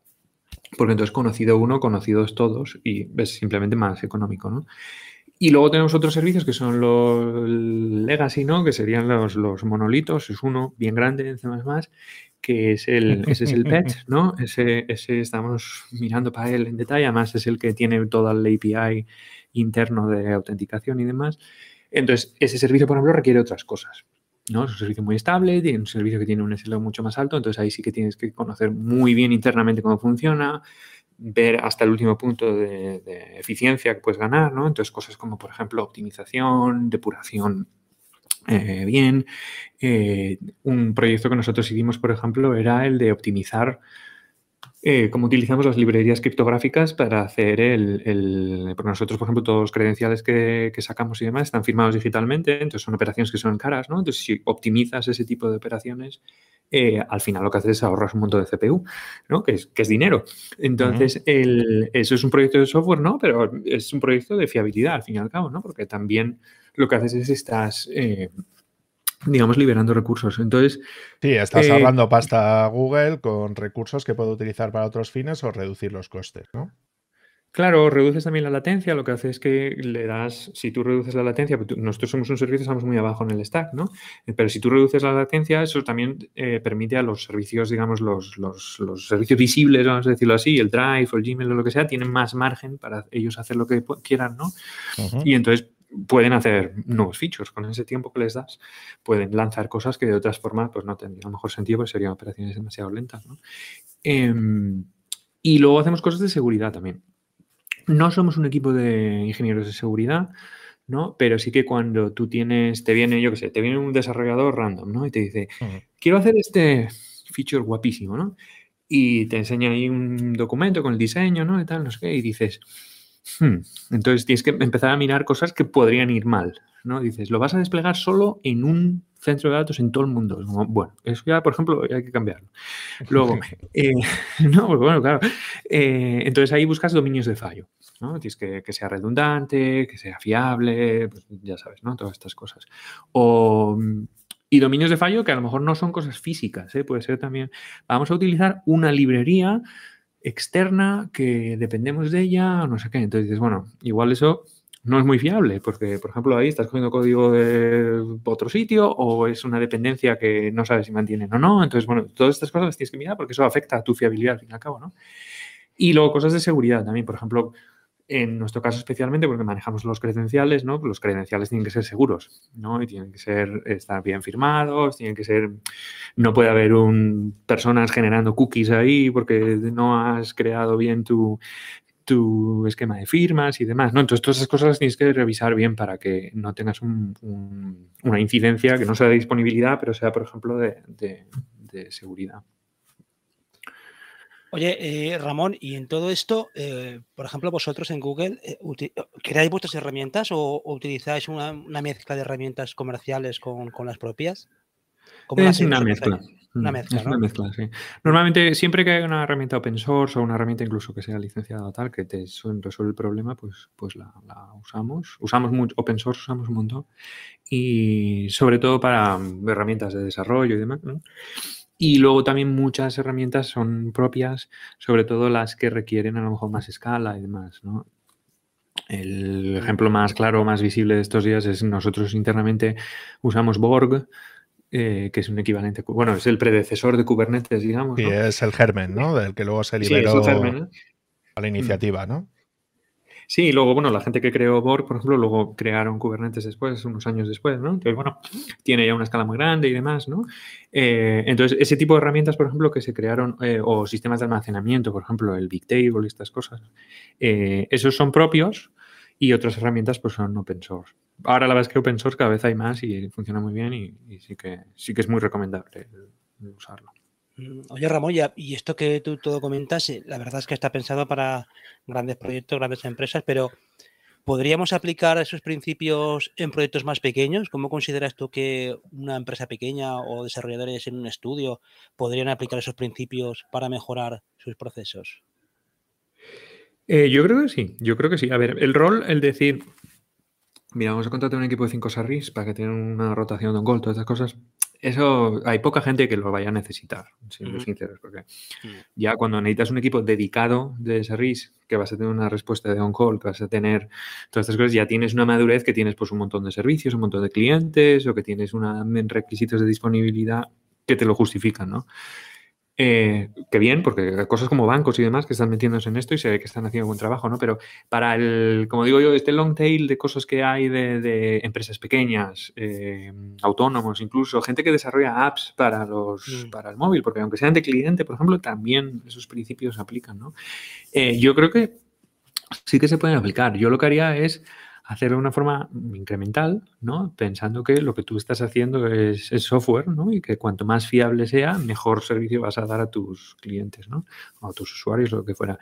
porque entonces conocido uno, conocidos todos y es simplemente más económico, ¿no? Y luego tenemos otros servicios que son los legacy, ¿no? Que serían los, los monolitos. Es uno bien grande en C++, que es el, ese es el PET, (laughs) ¿no? Ese, ese estamos mirando para él en detalle. Además, es el que tiene todo el API interno de autenticación y demás. Entonces, ese servicio, por ejemplo, requiere otras cosas. ¿no? Es un servicio muy estable, tiene un servicio que tiene un SLO mucho más alto, entonces ahí sí que tienes que conocer muy bien internamente cómo funciona, ver hasta el último punto de, eficiencia que puedes ganar, ¿no? Entonces, cosas como, por ejemplo, optimización, depuración eh, bien. Eh, un proyecto que nosotros hicimos, por ejemplo, era el de optimizar eh, cómo utilizamos las librerías criptográficas para hacer el, el porque nosotros, por ejemplo, todos los credenciales que, que, sacamos y demás están firmados digitalmente, entonces son operaciones que son caras, ¿no? Entonces, si optimizas ese tipo de operaciones, eh, al final lo que haces es ahorras un montón de CPU, ¿no? Que es, que es dinero. Entonces, eso es un proyecto de software, ¿no? Pero es un proyecto de fiabilidad, al fin y al cabo, ¿no? Porque también lo que haces es estás... Eh, digamos, liberando recursos. Entonces. Sí, estás eh, ahorrando pasta a Google con recursos que puede utilizar para otros fines o reducir los costes, ¿no? Claro, reduces también la latencia, lo que hace es que le das, si tú reduces la latencia, pues nosotros somos un servicio, estamos muy abajo en el stack, ¿no? Eh, pero si tú reduces la latencia, eso también eh, permite a los servicios, digamos, los, los, los, servicios visibles, vamos a decirlo así, el Drive o el Gmail o lo que sea, tienen más margen para ellos hacer lo que quieran, ¿no? Y entonces pueden hacer nuevos features con ese tiempo que les das, pueden lanzar cosas que de otras formas pues no tendrían mejor sentido, pues serían operaciones demasiado lentas, ¿no? Em, y luego hacemos cosas de seguridad también. No somos un equipo de ingenieros de seguridad, ¿no? Pero sí que cuando tú tienes, te viene, yo qué sé, te viene un desarrollador random, ¿no? Y te dice, quiero hacer este feature guapísimo, ¿no? Y te enseña ahí un documento con el diseño, ¿no? Y tal, no sé qué, y dices, hmm". entonces tienes que empezar a mirar cosas que podrían ir mal, ¿no? Dices, lo vas a desplegar solo en un centro de datos en todo el mundo. Bueno, eso ya, por ejemplo, hay que cambiarlo. Luego, (laughs) eh, (laughs) no, pues bueno, claro. Eh, entonces ahí buscas dominios de fallo. ¿no? Tienes que, que sea redundante, que sea fiable, pues ya sabes, ¿no? Todas estas cosas. O, y dominios de fallo que a lo mejor no son cosas físicas, ¿eh? puede ser también, vamos a utilizar una librería externa que dependemos de ella, no sé qué. Entonces dices, bueno, igual eso no es muy fiable, porque, por ejemplo, ahí estás cogiendo código de otro sitio o es una dependencia que no sabes si mantienen o no. Entonces, bueno, todas estas cosas las tienes que mirar porque eso afecta a tu fiabilidad al fin y al cabo, ¿no? Y luego cosas de seguridad también, por ejemplo, en nuestro caso especialmente porque manejamos los credenciales, ¿no? Los credenciales tienen que ser seguros, ¿no? Y tienen que ser, estar bien firmados, tienen que ser, no puede haber un, personas generando cookies ahí porque no has creado bien tu, tu esquema de firmas y demás, ¿no? Entonces todas esas cosas las tienes que revisar bien para que no tengas una incidencia que no sea de disponibilidad, pero sea, por ejemplo, de, seguridad. Oye, eh, Ramón, y en todo esto, eh, por ejemplo, vosotros en Google, eh, ¿creáis vuestras herramientas o, utilizáis una, mezcla de herramientas comerciales con, con las propias? es una mezcla. Una mm, mezcla, es una mezcla, sí. Normalmente, siempre que hay una herramienta open source o una herramienta incluso que sea licenciada o tal, que te resuelve el problema, pues, pues la, usamos. Usamos mucho, open source usamos un montón. Y sobre todo para herramientas de desarrollo y demás, Y luego también muchas herramientas son propias, sobre todo las que requieren a lo mejor más escala y demás, ¿no? El ejemplo más claro, más visible de estos días es nosotros internamente usamos Borg, eh, que es un equivalente, bueno, es el predecesor de Kubernetes, digamos. Y es el germen, ¿no? Del que luego se liberó a la iniciativa, ¿no? Sí, y luego, bueno, la gente que creó Borg, por ejemplo, luego crearon Kubernetes después, unos años después, ¿no? Entonces, bueno, tiene ya una escala muy grande y demás, ¿no? Eh, entonces, ese tipo de herramientas, por ejemplo, que se crearon, eh, o sistemas de almacenamiento, por ejemplo, el Bigtable y estas cosas, esos son propios y otras herramientas pues son open source ahora la verdad es que open source cada vez hay más y funciona muy bien y, sí, que, sí que es muy recomendable usarlo. Mm, oye, Ramón, y esto que tú todo comentas, eh, la verdad es que está pensado para grandes proyectos, grandes empresas, pero ¿podríamos aplicar esos principios en proyectos más pequeños? ¿Cómo consideras tú que una empresa pequeña o desarrolladores en un estudio podrían aplicar esos principios para mejorar sus procesos? Eh, yo creo que sí, yo creo que sí. A ver, el rol, el decir, Mira, vamos a contratar un equipo de 5 Sarris para que tengan una rotación de un gol, todas esas cosas. Eso hay poca gente que lo vaya a necesitar, siendo sinceros, porque mm. ya cuando necesitas un equipo dedicado de Sarris, que vas a tener una respuesta de on-call, que vas a tener todas estas cosas, ya tienes una madurez que tienes pues un montón de servicios, un montón de clientes, o que tienes una, requisitos de disponibilidad que te lo justifican, ¿no? Eh, que bien, porque cosas como bancos y demás que están metiéndose en esto y se ve que están haciendo buen trabajo, ¿no? Pero para el, como digo yo, este long tail de cosas que hay de, empresas pequeñas, eh, autónomos, incluso gente que desarrolla apps para los, mm. para el móvil, porque aunque sean de cliente, por ejemplo, también esos principios aplican, ¿no? Eh, yo creo que sí que se pueden aplicar. Yo lo que haría es hacerlo de una forma incremental, ¿no? Pensando que lo que tú estás haciendo es, software, ¿no? Y que cuanto más fiable sea, mejor servicio vas a dar a tus clientes, ¿no? A tus usuarios, lo que fuera.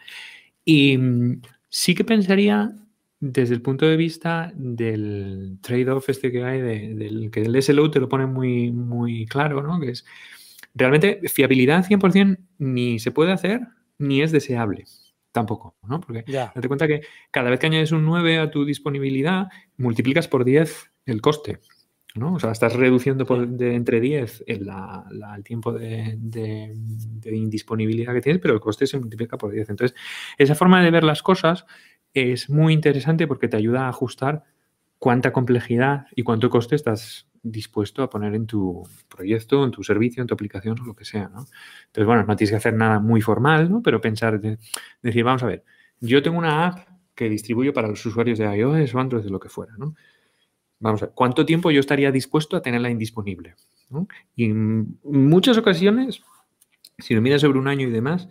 Y mm, sí que pensaría desde el punto de vista del trade-off este que hay, del que el SLO te lo pone muy, muy claro, ¿no? Que es realmente fiabilidad 100% ni se puede hacer ni es deseable tampoco, ¿no? Porque date cuenta que cada vez que añades un 9 a tu disponibilidad, multiplicas por 10 el coste, ¿no? O sea, estás reduciendo por, de entre 10 el, tiempo de, indisponibilidad que tienes, pero el coste se multiplica por 10. Entonces, esa forma de ver las cosas es muy interesante porque te ayuda a ajustar cuánta complejidad y cuánto coste estás dispuesto a poner en tu proyecto, en tu servicio, en tu aplicación o lo que sea, ¿no? Entonces, bueno, no tienes que hacer nada muy formal, ¿no? Pero pensar, decir, vamos a ver, yo tengo una app que distribuyo para los usuarios de iOS o Android, de lo que fuera, ¿no? Vamos a ver, ¿cuánto tiempo yo estaría dispuesto a tenerla indisponible? Y en muchas ocasiones, si lo miras sobre un año y demás,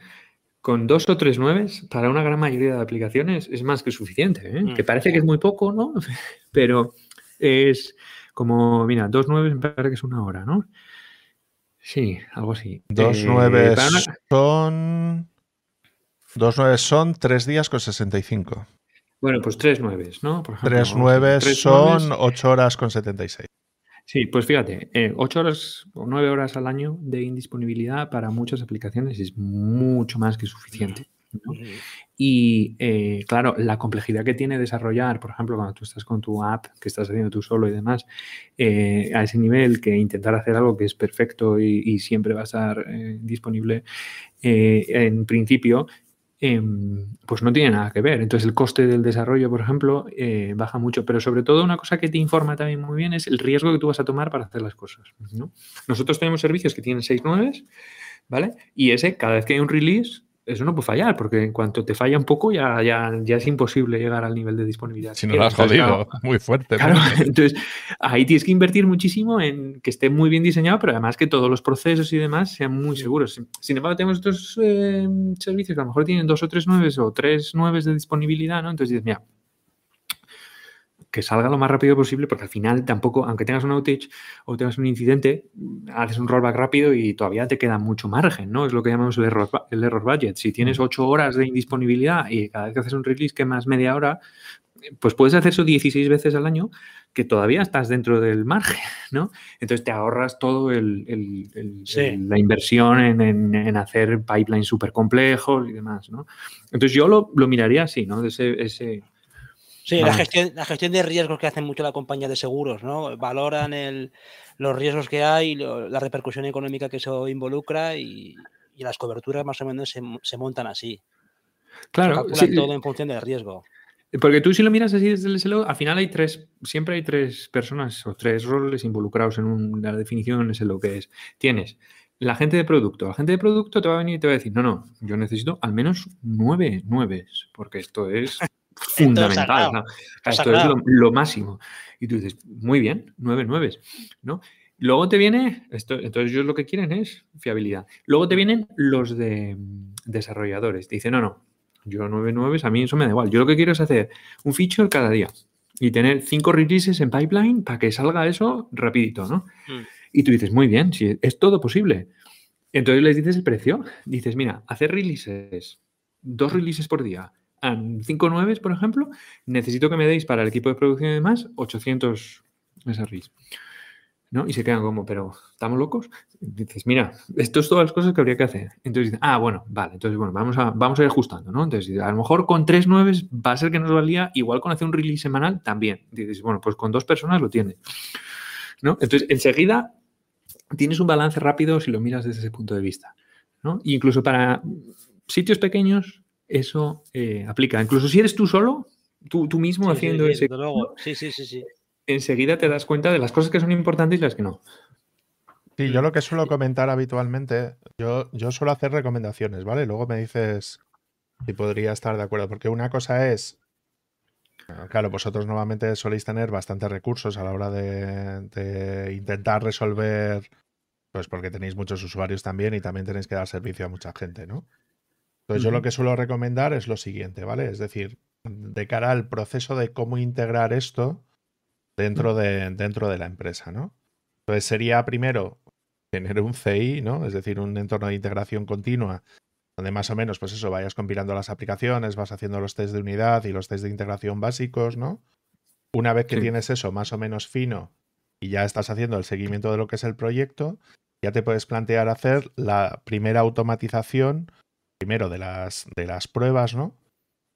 con dos o tres nueves, para una gran mayoría de aplicaciones es más que suficiente, ¿eh? mm, que parece que es muy poco, ¿no? (laughs) Pero es, como, mira, dos nueve me parece que es una hora, ¿no? Sí, algo así. Dos eh, nueve son. Dos nueve son tres días con 65. Bueno, pues tres nueve, ¿no? Por tres nueve son ocho horas con 76. Sí, pues fíjate, eh, ocho horas o nueve horas al año de indisponibilidad para muchas aplicaciones es mucho más que suficiente. Y eh, claro, la complejidad que tiene desarrollar, por ejemplo, cuando tú estás con tu app, que estás haciendo tú solo y demás, eh, a ese nivel que intentar hacer algo que es perfecto y, siempre va a estar eh, disponible, en principio, em, pues no tiene nada que ver. Entonces el coste del desarrollo, por ejemplo, baja mucho, pero sobre todo una cosa que te informa también muy bien es el riesgo que tú vas a tomar para hacer las cosas. Nosotros tenemos servicios que tienen 6 9, ¿vale? Y ese, cada vez que hay un release, eso no puede fallar, porque en cuanto te falla un poco ya, ya, ya es imposible llegar al nivel de disponibilidad. Si no lo has jodido, (laughs) muy fuerte. Claro, (laughs) entonces ahí tienes que invertir muchísimo en que esté muy bien diseñado, pero además que todos los procesos y demás sean muy seguros. Sin embargo, tenemos estos eh, servicios que a lo mejor tienen dos o tres nueves o tres nueves de disponibilidad, ¿no? Entonces dices, mira, que salga lo más rápido posible, porque al final tampoco, aunque tengas un outage o tengas un incidente, haces un rollback rápido y todavía te queda mucho margen, ¿no? Es lo que llamamos el error, el error budget. Si tienes 8 horas de indisponibilidad y cada vez que haces un release que más media hora, pues puedes hacer eso 16 veces al año, que todavía estás dentro del margen, (laughs) ¿no? Entonces te ahorras todo el, la inversión en, hacer pipelines súper complejos y demás, ¿no? Entonces yo lo, miraría así, ¿no? Ese, ese, Sí, la gestión, la gestión de riesgos que hacen mucho la compañía de seguros, ¿no? Valoran el, los riesgos que hay, la repercusión económica que eso involucra y, las coberturas más o menos se, montan así. Claro. Se todo en función del riesgo. Porque tú si lo miras así desde el SLO, al final hay tres, siempre hay tres personas o tres roles involucrados en la definición en SLO, que es, tienes la gente de producto. La gente de producto te va a venir y te va a decir, no, no, yo necesito al menos nueve nueves, porque esto es fundamental. Esto es lo, máximo. Y tú dices, muy bien, nueve nueves, ¿no? Luego te viene, esto, entonces ellos lo que quieren es fiabilidad. Luego te vienen los de mm, desarrolladores. Te dicen, no, no, yo nueve nueves, a mí eso me da igual. Yo lo que quiero es hacer un feature cada día y tener cinco releases en pipeline para que salga eso rapidito, ¿no? Mm. Y tú dices, muy bien, si es todo posible. Entonces les dices el precio. Dices, mira, hacer releases, dos releases por día, 5 9, por ejemplo, necesito que me deis para el equipo de producción y demás 800 SRIs. ¿no? Y se quedan como, pero ¿estamos locos? dices, mira, esto es todas las cosas que habría que hacer. Entonces dicen, ah, bueno, vale, entonces bueno, vamos a, vamos a ir ajustando, ¿no? Entonces, a lo mejor con 3 9 va a ser que nos valía, igual con hacer un release semanal también. Dices, bueno, pues con dos personas lo tiene. ¿no? Entonces, enseguida tienes un balance rápido si lo miras desde ese punto de vista. ¿no? incluso para sitios pequeños, eso eh, aplica. Incluso si eres tú solo, tú, tú mismo haciendo ese. Sí, sí, sí, sí. Enseguida te das cuenta de las cosas que son importantes y las que no. Sí, yo lo que suelo comentar habitualmente, yo, yo suelo hacer recomendaciones, ¿vale? Luego me dices si podría estar de acuerdo, porque una cosa es, claro, vosotros normalmente soléis tener bastantes recursos a la hora de, de intentar resolver, pues porque tenéis muchos usuarios también y también tenéis que dar servicio a mucha gente, ¿no? Entonces, yo lo que suelo recomendar es lo siguiente, ¿vale? Es decir, de cara al proceso de cómo integrar esto dentro de, dentro de la empresa, ¿no? Entonces, sería primero tener un CI, ¿no? Es decir, un entorno de integración continua donde más o menos, pues eso, vayas compilando las aplicaciones, vas haciendo los test de unidad y los test de integración básicos, ¿no? Una vez que tienes eso más o menos fino y ya estás haciendo el seguimiento de lo que es el proyecto, ya te puedes plantear hacer la primera automatización primero de las, de las pruebas, ¿no?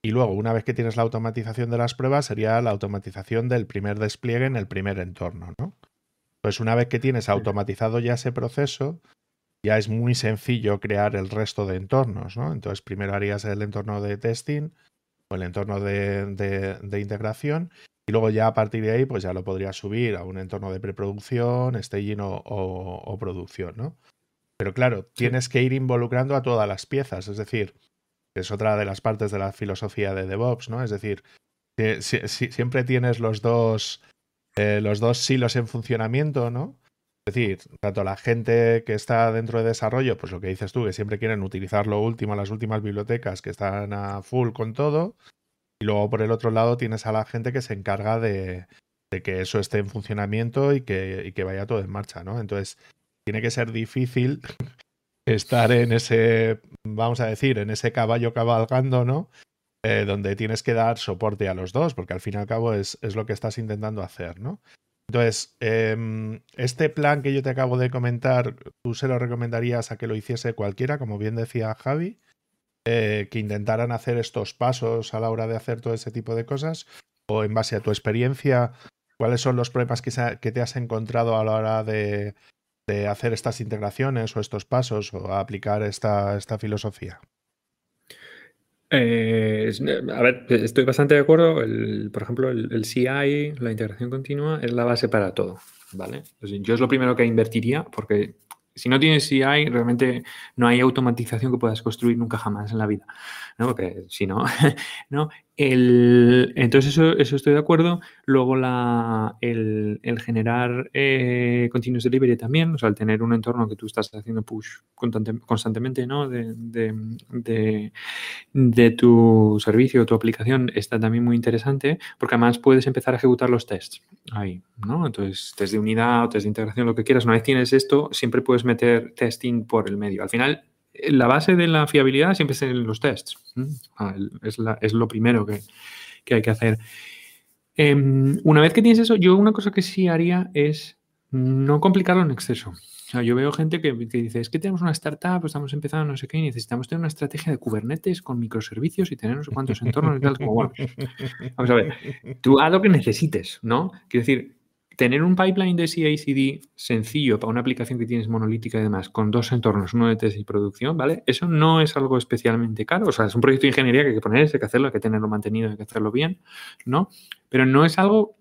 Y luego, una vez que tienes la automatización de las pruebas, sería la automatización del primer despliegue en el primer entorno, ¿no? Pues una vez que tienes automatizado ya ese proceso, ya es muy sencillo crear el resto de entornos, ¿no? Entonces, primero harías el entorno de testing o el entorno de, de, integración y luego ya a partir de ahí, pues ya lo podrías subir a un entorno de preproducción, staging o, o producción, ¿no? Pero claro, tienes que ir involucrando a todas las piezas, es decir, es otra de las partes de la filosofía de DevOps, ¿no? Es decir, si, siempre tienes los dos, eh, los dos silos en funcionamiento, ¿no? Es decir, tanto la gente que está dentro de desarrollo, pues lo que dices tú, que siempre quieren utilizar lo último, las últimas bibliotecas que están a full con todo. Y luego por el otro lado tienes a la gente que se encarga de, que eso esté en funcionamiento y que, y que vaya todo en marcha, ¿no? Entonces, tiene que ser difícil (laughs) estar en ese, vamos a decir, en ese caballo cabalgando, ¿no? Eh, donde tienes que dar soporte a los dos, porque al fin y al cabo es, es lo que estás intentando hacer, ¿no? Entonces, em, este plan que yo te acabo de comentar, ¿tú se lo recomendarías a que lo hiciese cualquiera, como bien decía Javi? Eh, que intentaran hacer estos pasos a la hora de hacer todo ese tipo de cosas? ¿O en base a tu experiencia, cuáles son los problemas que, que te has encontrado a la hora de, de hacer estas integraciones o estos pasos o aplicar esta, esta filosofía? Eh, a ver, estoy bastante de acuerdo. por ejemplo, el, CI, la integración continua, es la base para todo. ¿vale? yo es lo primero que invertiría porque si no tienes CI, realmente no hay automatización que puedas construir nunca jamás en la vida. ¿no? Porque si no, (laughs) ¿no? Entonces, eso, estoy de acuerdo. Luego, la, el, el generar eh, continuous delivery también, o sea, el tener un entorno que tú estás haciendo push constantemente ¿no? de, de, de, tu servicio o tu aplicación está también muy interesante, porque además puedes empezar a ejecutar los tests ahí, ¿no? Entonces, test de unidad o test de integración, lo que quieras. Una vez tienes esto, siempre puedes meter testing por el medio. Al final, la base de la fiabilidad siempre es en los tests. Ah, es, lo primero que, hay que hacer. Em, una vez que tienes eso, yo una cosa que sí haría es no complicarlo en exceso. Yo veo gente que, dice, es que tenemos una startup, estamos empezando no sé qué, y necesitamos tener una estrategia de Kubernetes con microservicios y tener no sé cuántos entornos y tal. vamos a ver, tú haz lo que necesites, ¿no? Quiero decir, tener un pipeline de CI/CD sencillo para una aplicación que tienes monolítica y demás, con dos entornos, uno de test y producción, ¿vale? Eso no es algo especialmente caro. O sea, es un proyecto de ingeniería que hay que poner, hay que hacerlo, hay que tenerlo mantenido, hay que hacerlo bien, ¿no? Pero no es algo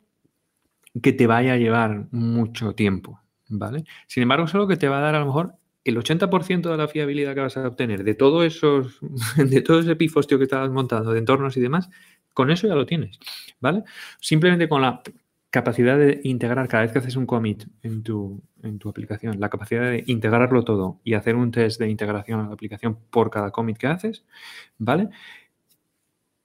que te vaya a llevar mucho tiempo, ¿vale? Sin embargo, es algo que te va a dar a lo mejor el 80% de la fiabilidad que vas a obtener de todo esos, (laughs) de todo ese pifostio que estás montando, de entornos y demás, con eso ya lo tienes, ¿vale? Simplemente con la capacidad de integrar cada vez que haces un commit en tu, en tu aplicación, la capacidad de integrarlo todo y hacer un test de integración a la aplicación por cada commit que haces, ¿vale?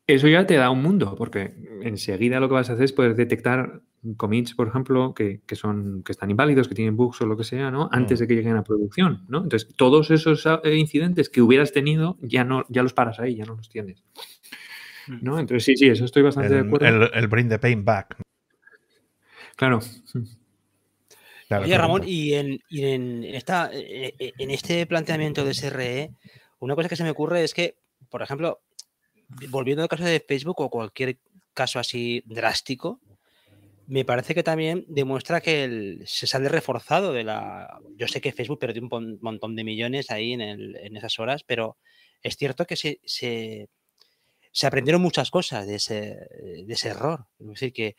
Eso ya te da un mundo, porque enseguida lo que vas a hacer es poder detectar commits, por ejemplo, que, son, que están inválidos, que tienen bugs o lo que sea, ¿no? Antes mm. de que lleguen a producción, ¿no? Entonces, todos esos eh, incidentes que hubieras tenido, ya no, ya los paras ahí, ya no los tienes. Mm. ¿No? Entonces, sí, sí, eso estoy bastante de acuerdo. El, el bring the pain back. Claro. Oye, Ramón, y, en, esta, eh, eh, en este planteamiento de SRE, una cosa que se me ocurre es que, por ejemplo, volviendo al caso de Facebook o cualquier caso así drástico, me parece que también demuestra que se sale reforzado de la... Yo sé que Facebook perdió un montón de millones ahí en, esas horas, pero es cierto que se, se, aprendieron muchas cosas de ese, de ese error. Es decir, que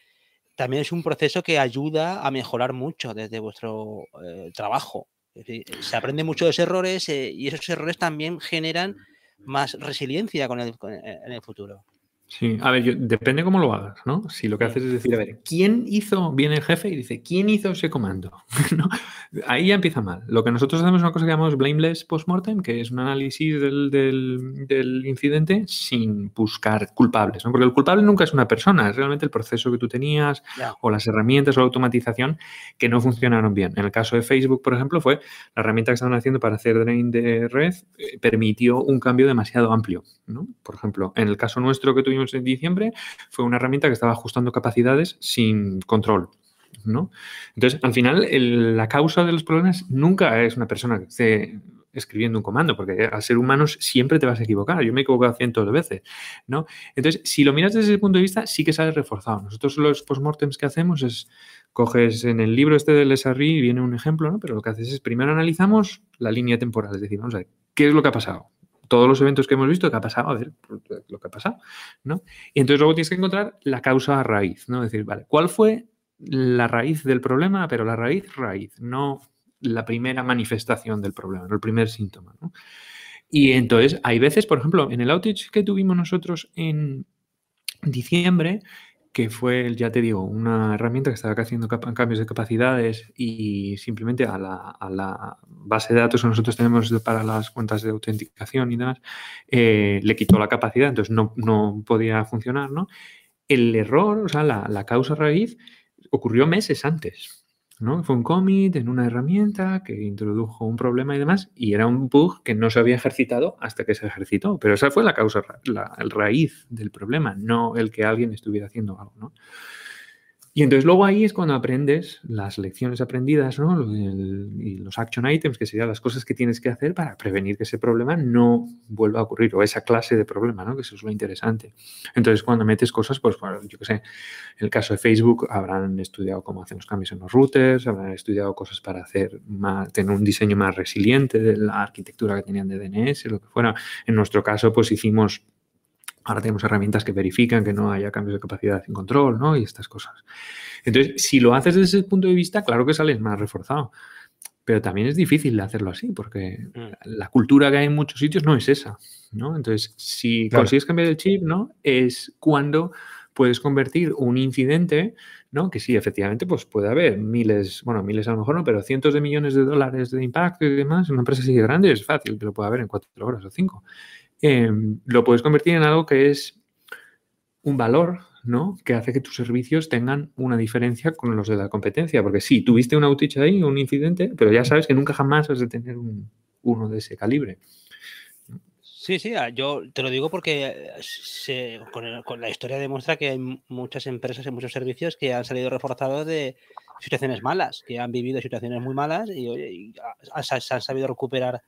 también es un proceso que ayuda a mejorar mucho desde vuestro eh, trabajo. se aprende mucho de esos errores eh, y esos errores también generan más resiliencia con el, en el futuro. Sí, a ver, depende cómo lo hagas, ¿no? Si lo que haces es decir, a ver, ¿quién hizo, viene el jefe y dice, ¿quién hizo ese comando? (laughs) Ahí ya empieza mal. Lo que nosotros hacemos es una cosa que llamamos blameless postmortem, que es un análisis del, incidente sin buscar culpables, ¿no? Porque el culpable nunca es una persona, es realmente el proceso que tú tenías o las herramientas o la automatización que no funcionaron bien. En el caso de Facebook, por ejemplo, fue la herramienta que estaban haciendo para hacer drain de red, eh, permitió un cambio demasiado amplio, ¿no? Por ejemplo, en el caso nuestro que tuvimos en diciembre fue una herramienta que estaba ajustando capacidades sin control. ¿no? Entonces, al final, la causa de los problemas nunca es una persona que esté escribiendo un comando, porque al ser humanos siempre te vas a equivocar. Yo me he equivocado cientos de veces, ¿no? Entonces, si lo miras desde ese punto de vista, sí que sale reforzado. Nosotros los postmortems que hacemos es, coges en el libro este del SRI, viene un ejemplo, ¿no? Pero lo que haces es, primero analizamos la línea temporal, es decir, vamos a ver, ¿qué es lo que ha pasado? Todos los eventos que hemos visto, ¿qué ha pasado? A ver, pues, lo que ha pasado, ¿no? Y entonces luego tienes que encontrar la causa raíz, ¿no? Es decir, vale, ¿cuál fue la raíz del problema? Pero la raíz, raíz, no la primera manifestación del problema, no el primer síntoma, ¿no? Y entonces hay veces, por ejemplo, en el outage que tuvimos nosotros en diciembre, que fue, ya te digo, una herramienta que estaba haciendo cambios de capacidades y simplemente a la, base de datos que nosotros tenemos para las cuentas de autenticación y demás, eh, le quitó la capacidad, entonces no, no, podía funcionar, ¿no? El error, o sea, la, la causa raíz ocurrió meses antes. Fue un commit en una herramienta que introdujo un problema y demás, y era un bug que no se había ejercitado hasta que se ejercitó. Pero esa fue la causa, la, el raíz del problema, no el que alguien estuviera haciendo algo, ¿no? Y entonces luego ahí es cuando aprendes las lecciones aprendidas, ¿no? y los action items, que serían las cosas que tienes que hacer para prevenir que ese problema no vuelva a ocurrir, o esa clase de problema, ¿no? Que eso es lo interesante. Entonces, cuando metes cosas, pues, yo qué sé, en el caso de Facebook, habrán estudiado cómo hacer los cambios en los routers, habrán estudiado cosas para hacer más, tener un diseño más resiliente de la arquitectura que tenían de DNS, lo que fuera. En nuestro caso, pues hicimos Ahora tenemos herramientas que verifican que no haya cambios de capacidad sin control, ¿no? Y estas cosas. Entonces, si lo haces desde ese punto de vista, claro que sales más reforzado. pero también es difícil hacerlo así, porque mm. la cultura que hay en muchos sitios no es esa, ¿no? Entonces, si consigues cambiar el chip, ¿no? Es cuando puedes convertir un incidente, ¿no? Que sí, efectivamente, pues puede haber miles, bueno, miles a lo mejor no, pero cientos de millones de dólares de impacto y demás. En una empresa así de grande es fácil que lo pueda haber en cuatro horas o cinco. Em, lo puedes convertir en algo que es un valor ¿no? Que hace que tus servicios tengan una diferencia con los de la competencia. Porque sí, tuviste un outage ahí, un incidente, pero ya sabes que nunca jamás has de tener uno de ese calibre. Sí, sí, ah, yo te lo digo porque con, la historia demuestra que hay muchas empresas y muchos servicios que han salido reforzados de situaciones malas, que han vivido situaciones muy malas y, se han sabido recuperar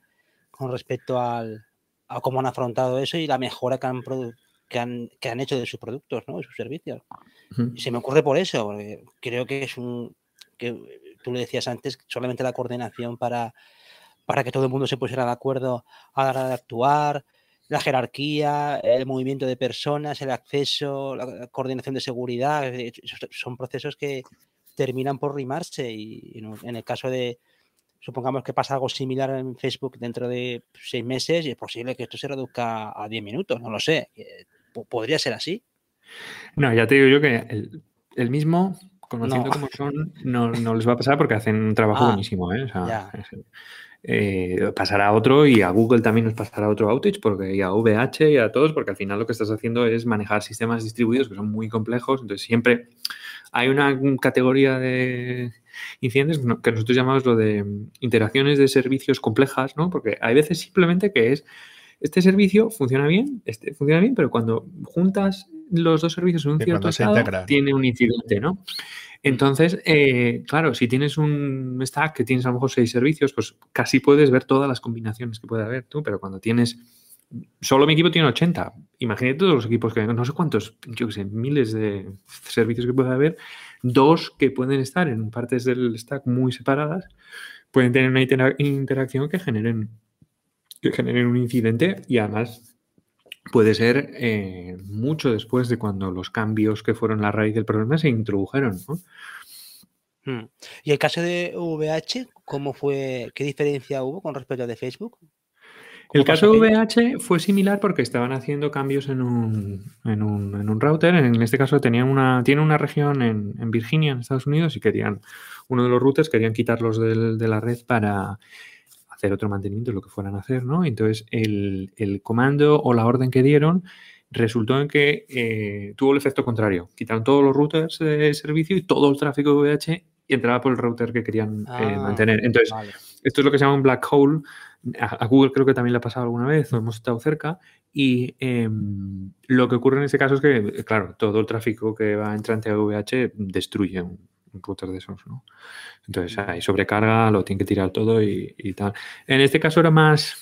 con respecto al, a cómo han afrontado eso y la mejora que han, que han, que han hecho de sus productos, ¿no? de sus servicios. Y se me ocurre por eso, porque creo que es un, que tú le decías antes, solamente la coordinación para, para que todo el mundo se pusiera de acuerdo a la hora de actuar, la jerarquía, el movimiento de personas, el acceso, la coordinación de seguridad, son procesos que terminan por rimarse y en el caso de, supongamos que pasa algo similar en Facebook dentro de seis meses y es posible que esto se reduzca a 10 minutos, no lo sé podría ser así. No, ya te digo yo que el, mismo, conociendo como son, no, les va a pasar porque hacen un trabajo ah, buenísimo. ¿eh? eh, pasará a otro y a Google también nos pasará otro outage porque y a VH y a todos porque al final lo que estás haciendo es manejar sistemas distribuidos que son muy complejos entonces siempre hay una categoría de incidentes que nosotros llamamos lo de interacciones de servicios complejas ¿no? porque hay veces simplemente que es este servicio funciona bien, este funciona bien, pero cuando juntas los dos servicios en un cierto estado, tiene un incidente, ¿no? Entonces, eh, claro, si tienes un stack que tienes a lo mejor seis servicios, pues casi puedes ver todas las combinaciones que puede haber tú, pero cuando tienes solo mi equipo tiene 80. Imagínate todos los equipos que no sé cuántos, yo que sé, miles de servicios que puede haber, dos que pueden estar en partes del stack muy separadas, pueden tener una interacción que generen que generen un incidente y además puede ser eh, mucho después de cuando los cambios que fueron la raíz del problema se introdujeron. Hmm. ¿Y el caso de VH, cómo fue, qué diferencia hubo con respecto al de Facebook? El caso de VH fue similar porque estaban haciendo cambios en un, en un, en un router. En este caso tenían una, tiene una región en, en, Virginia, en Estados Unidos, y querían, uno de los routers querían quitarlos del, de la red para hacer otro mantenimiento, lo que fueran a hacer, ¿no? Entonces, el, comando o la orden que dieron resultó en que eh, tuvo el efecto contrario. Quitaron todos los routers de servicio y todo el tráfico de VH y entraba por el router que querían eh, ah, mantener. Entonces, esto es lo que se llama un black hole. A, Google creo que también le ha pasado alguna vez, hemos estado cerca. Y em, lo que ocurre en este caso es que, claro, todo el tráfico que va entrante a VH destruye un, un router de esos, ¿no? Entonces hay sobrecarga, lo tiene que tirar todo y, tal. En este caso era más,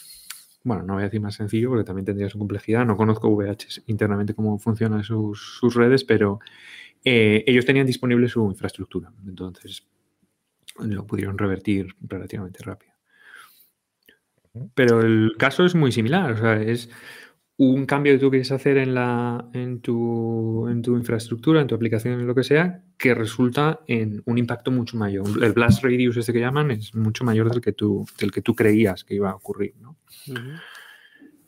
bueno, no voy a decir más sencillo porque también tendría su complejidad. No conozco VH internamente cómo funcionan sus, redes, pero eh, ellos tenían disponible su infraestructura. Entonces lo pudieron revertir relativamente rápido. Pero el caso es muy similar, o sea, es un cambio que tú quieres hacer en, la, en, tu, en tu infraestructura, en tu aplicación, en lo que sea, que resulta en un impacto mucho mayor. El blast radius este que llaman es mucho mayor del que tú, del que tú creías que iba a ocurrir. ¿no?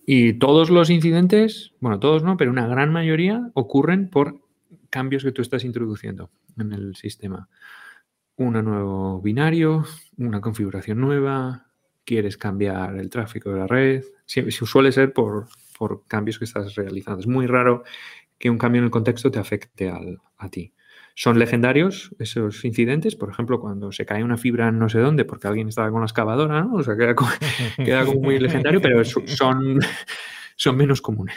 Y todos los incidentes, bueno, todos no, pero una gran mayoría ocurren por cambios que tú estás introduciendo en el sistema. Un nuevo binario, una configuración nueva, quieres cambiar el tráfico de la red. suele ser por, por cambios que estás realizando. Es muy raro que un cambio en el contexto te afecte a ti. Son legendarios esos incidentes, por ejemplo, cuando se cae una fibra en no sé dónde porque alguien estaba con la excavadora, ¿no? O sea, queda como, (laughs) queda como muy legendario, pero son, son menos comunes.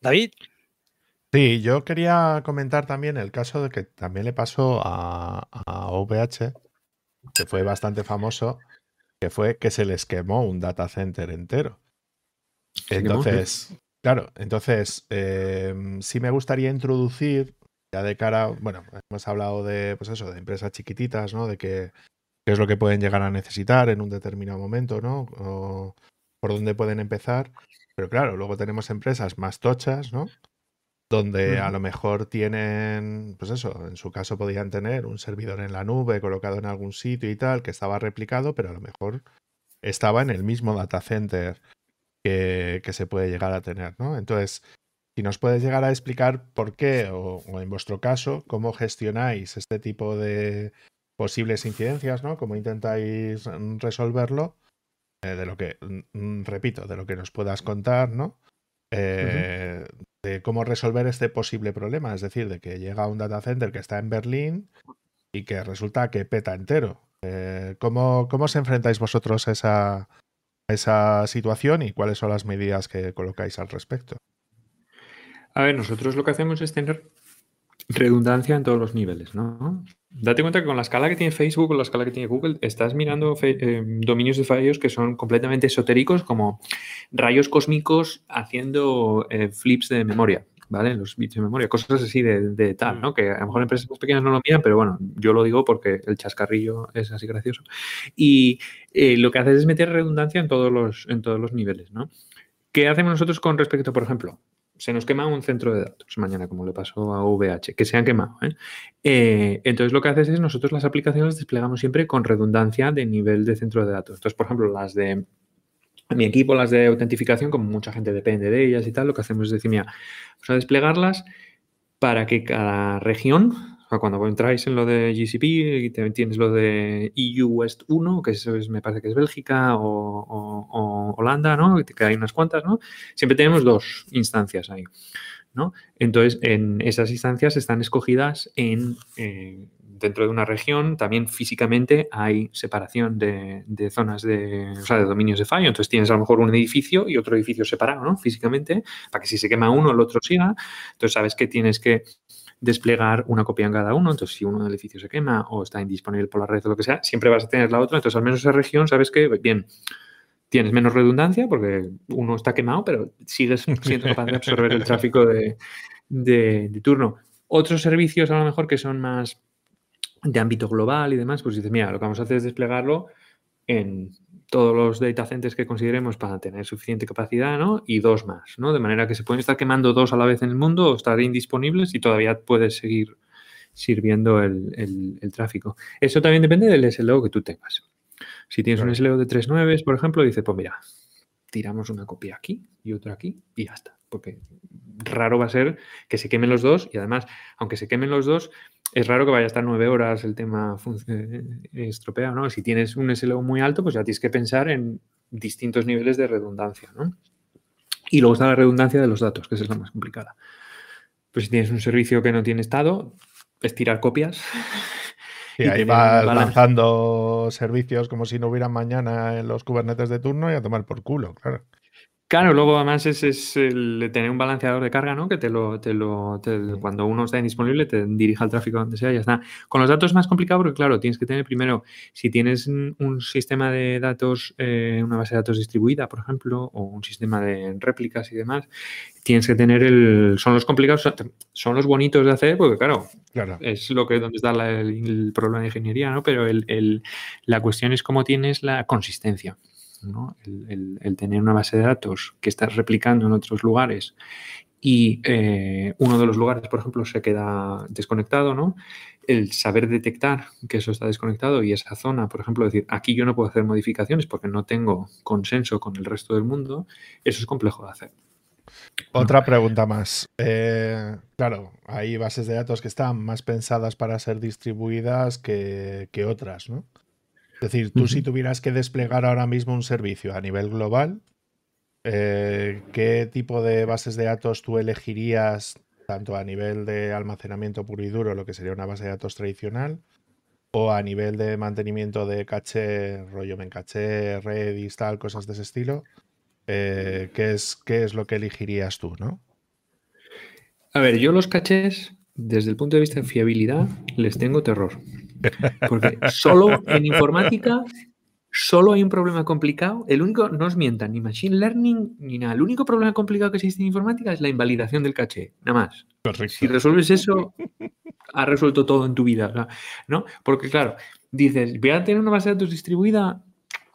David. Sí, yo quería comentar también el caso de que también le pasó a, a OVH, que fue bastante famoso, que fue que se les quemó un data center entero. Entonces, claro, entonces em, sí me gustaría introducir ya de cara, bueno, hemos hablado de, pues eso, de empresas chiquititas, ¿no? De qué es lo que pueden llegar a necesitar en un determinado momento, ¿no? O por dónde pueden empezar. Pero claro, luego tenemos empresas más tochas, ¿no? Donde a lo mejor tienen, pues eso, en su caso podían tener un servidor en la nube colocado en algún sitio y tal, que estaba replicado, pero a lo mejor estaba en el mismo data center que, se puede llegar a tener, ¿no? Entonces, si nos puedes llegar a explicar por qué, o, en vuestro caso, cómo gestionáis este tipo de posibles incidencias, ¿no? Cómo intentáis resolverlo, eh, de lo que, mm, repito, de lo que nos puedas contar, ¿no? Eh, de cómo resolver este posible problema, es decir, de que llega un data center que está en Berlín y que resulta que peta entero. Eh, ¿cómo, ¿cómo, os enfrentáis vosotros a esa, esa situación y cuáles son las medidas que colocáis al respecto? A ver, nosotros lo que hacemos es tener redundancia en todos los niveles, ¿no? Date cuenta que con la escala que tiene Facebook o la escala que tiene Google, estás mirando eh, dominios de fallos que son completamente esotéricos, como rayos cósmicos haciendo eh, flips de memoria, ¿vale? Los bits de memoria, cosas así de, tal, ¿no? Que a lo mejor empresas pequeñas no lo miran, pero bueno, yo lo digo porque el chascarrillo es así gracioso. Y eh, lo que haces es meter redundancia en todos los, en todos los niveles, ¿no? ¿Qué hacemos nosotros con respecto, por ejemplo? Se nos quema un centro de datos mañana, como le pasó a VH, que se han quemado. ¿eh? Eh, entonces, lo que haces es nosotros las aplicaciones desplegamos siempre con redundancia de nivel de centro de datos. Entonces, por ejemplo, las de mi equipo, las de autentificación, como mucha gente depende de ellas y tal, lo que hacemos es decir, mira, vamos a desplegarlas para que cada región cuando entráis en lo de GCP y tienes lo de EU West 1, que eso es, me parece que es Bélgica o, Holanda, ¿no? Que hay unas cuantas, ¿no? Siempre tenemos dos instancias ahí, ¿no? Entonces, en esas instancias están escogidas en... Eh, dentro de una región también físicamente hay separación de, zonas de, o sea, de dominios de fallo. Entonces tienes a lo mejor un edificio y otro edificio separado, ¿no? Físicamente, para que si se quema uno, el otro siga. Entonces sabes que tienes que desplegar una copia en cada uno. Entonces, si uno del edificio se quema o está indisponible por la red o lo que sea, siempre vas a tener la otra. Entonces, al menos esa región sabes que, bien, tienes menos redundancia porque uno está quemado, pero sigues siendo capaz de absorber el (laughs) tráfico de, de, turno. Otros servicios, a lo mejor, que son más de ámbito global y demás, pues dices, mira, lo que vamos a hacer es desplegarlo en todos los data centers que consideremos para tener suficiente capacidad, ¿no? Y dos más, ¿no? De manera que se pueden estar quemando dos a la vez en el mundo o estar indisponibles y todavía puedes seguir sirviendo el, tráfico. Eso también depende del SLO que tú tengas. Si tienes un SLO de 3.9, por ejemplo, dice, pues mira, tiramos una copia aquí y otra aquí y ya está. Porque raro va a ser que se quemen los dos y además, aunque se quemen los dos, es raro que vaya a estar nueve horas el tema eh, estropeado, ¿no? Si tienes un SLO muy alto, pues ya tienes que pensar en distintos niveles de redundancia, ¿no? Y luego está la redundancia de los datos, que es la más complicada. Pues si tienes un servicio que no tiene estado, es tirar copias. (laughs) Y, ahí vas lanzando servicios como si no hubiera mañana en los Kubernetes de turno y a tomar por culo, claro. Claro, luego además es, el tener un balanceador de carga, ¿no? Que te lo, te lo cuando uno está indisponible te dirija el tráfico donde sea y ya está. Con los datos es más complicado porque, claro, tienes que tener primero, si tienes un sistema de datos, eh, una base de datos distribuida, por ejemplo, o un sistema de réplicas y demás, tienes que tener el. Son los complicados, son los bonitos de hacer, porque, claro, claro. es lo que donde está el, problema de ingeniería, ¿no? Pero el, la cuestión es cómo tienes la consistencia. El, tener una base de datos que estás replicando en otros lugares y eh, uno de los lugares, por ejemplo, se queda desconectado, ¿no? El saber detectar que eso está desconectado y esa zona, por ejemplo, decir, aquí yo no puedo hacer modificaciones porque no tengo consenso con el resto del mundo, eso es complejo de hacer. Otra pregunta más. Eh, claro, hay bases de datos que están más pensadas para ser distribuidas que, que otras, ¿no? Es decir, tú si tuvieras que desplegar ahora mismo un servicio a nivel global, eh, ¿qué tipo de bases de datos tú elegirías tanto a nivel de almacenamiento puro y duro, lo que sería una base de datos tradicional, o a nivel de mantenimiento de caché, rollo caché, Redis, tal, cosas de ese estilo? Eh, ¿qué, es, ¿Qué es lo que elegirías tú, no? A ver, yo los cachés, desde el punto de vista de fiabilidad, les tengo terror. Porque solo en informática, solo hay un problema complicado. El único, no os mientan, ni machine learning ni nada. El único problema complicado que existe en informática es la invalidación del caché, nada más. Si resuelves eso, has resuelto todo en tu vida, ¿no? Porque claro, dices, voy a tener una base de datos distribuida,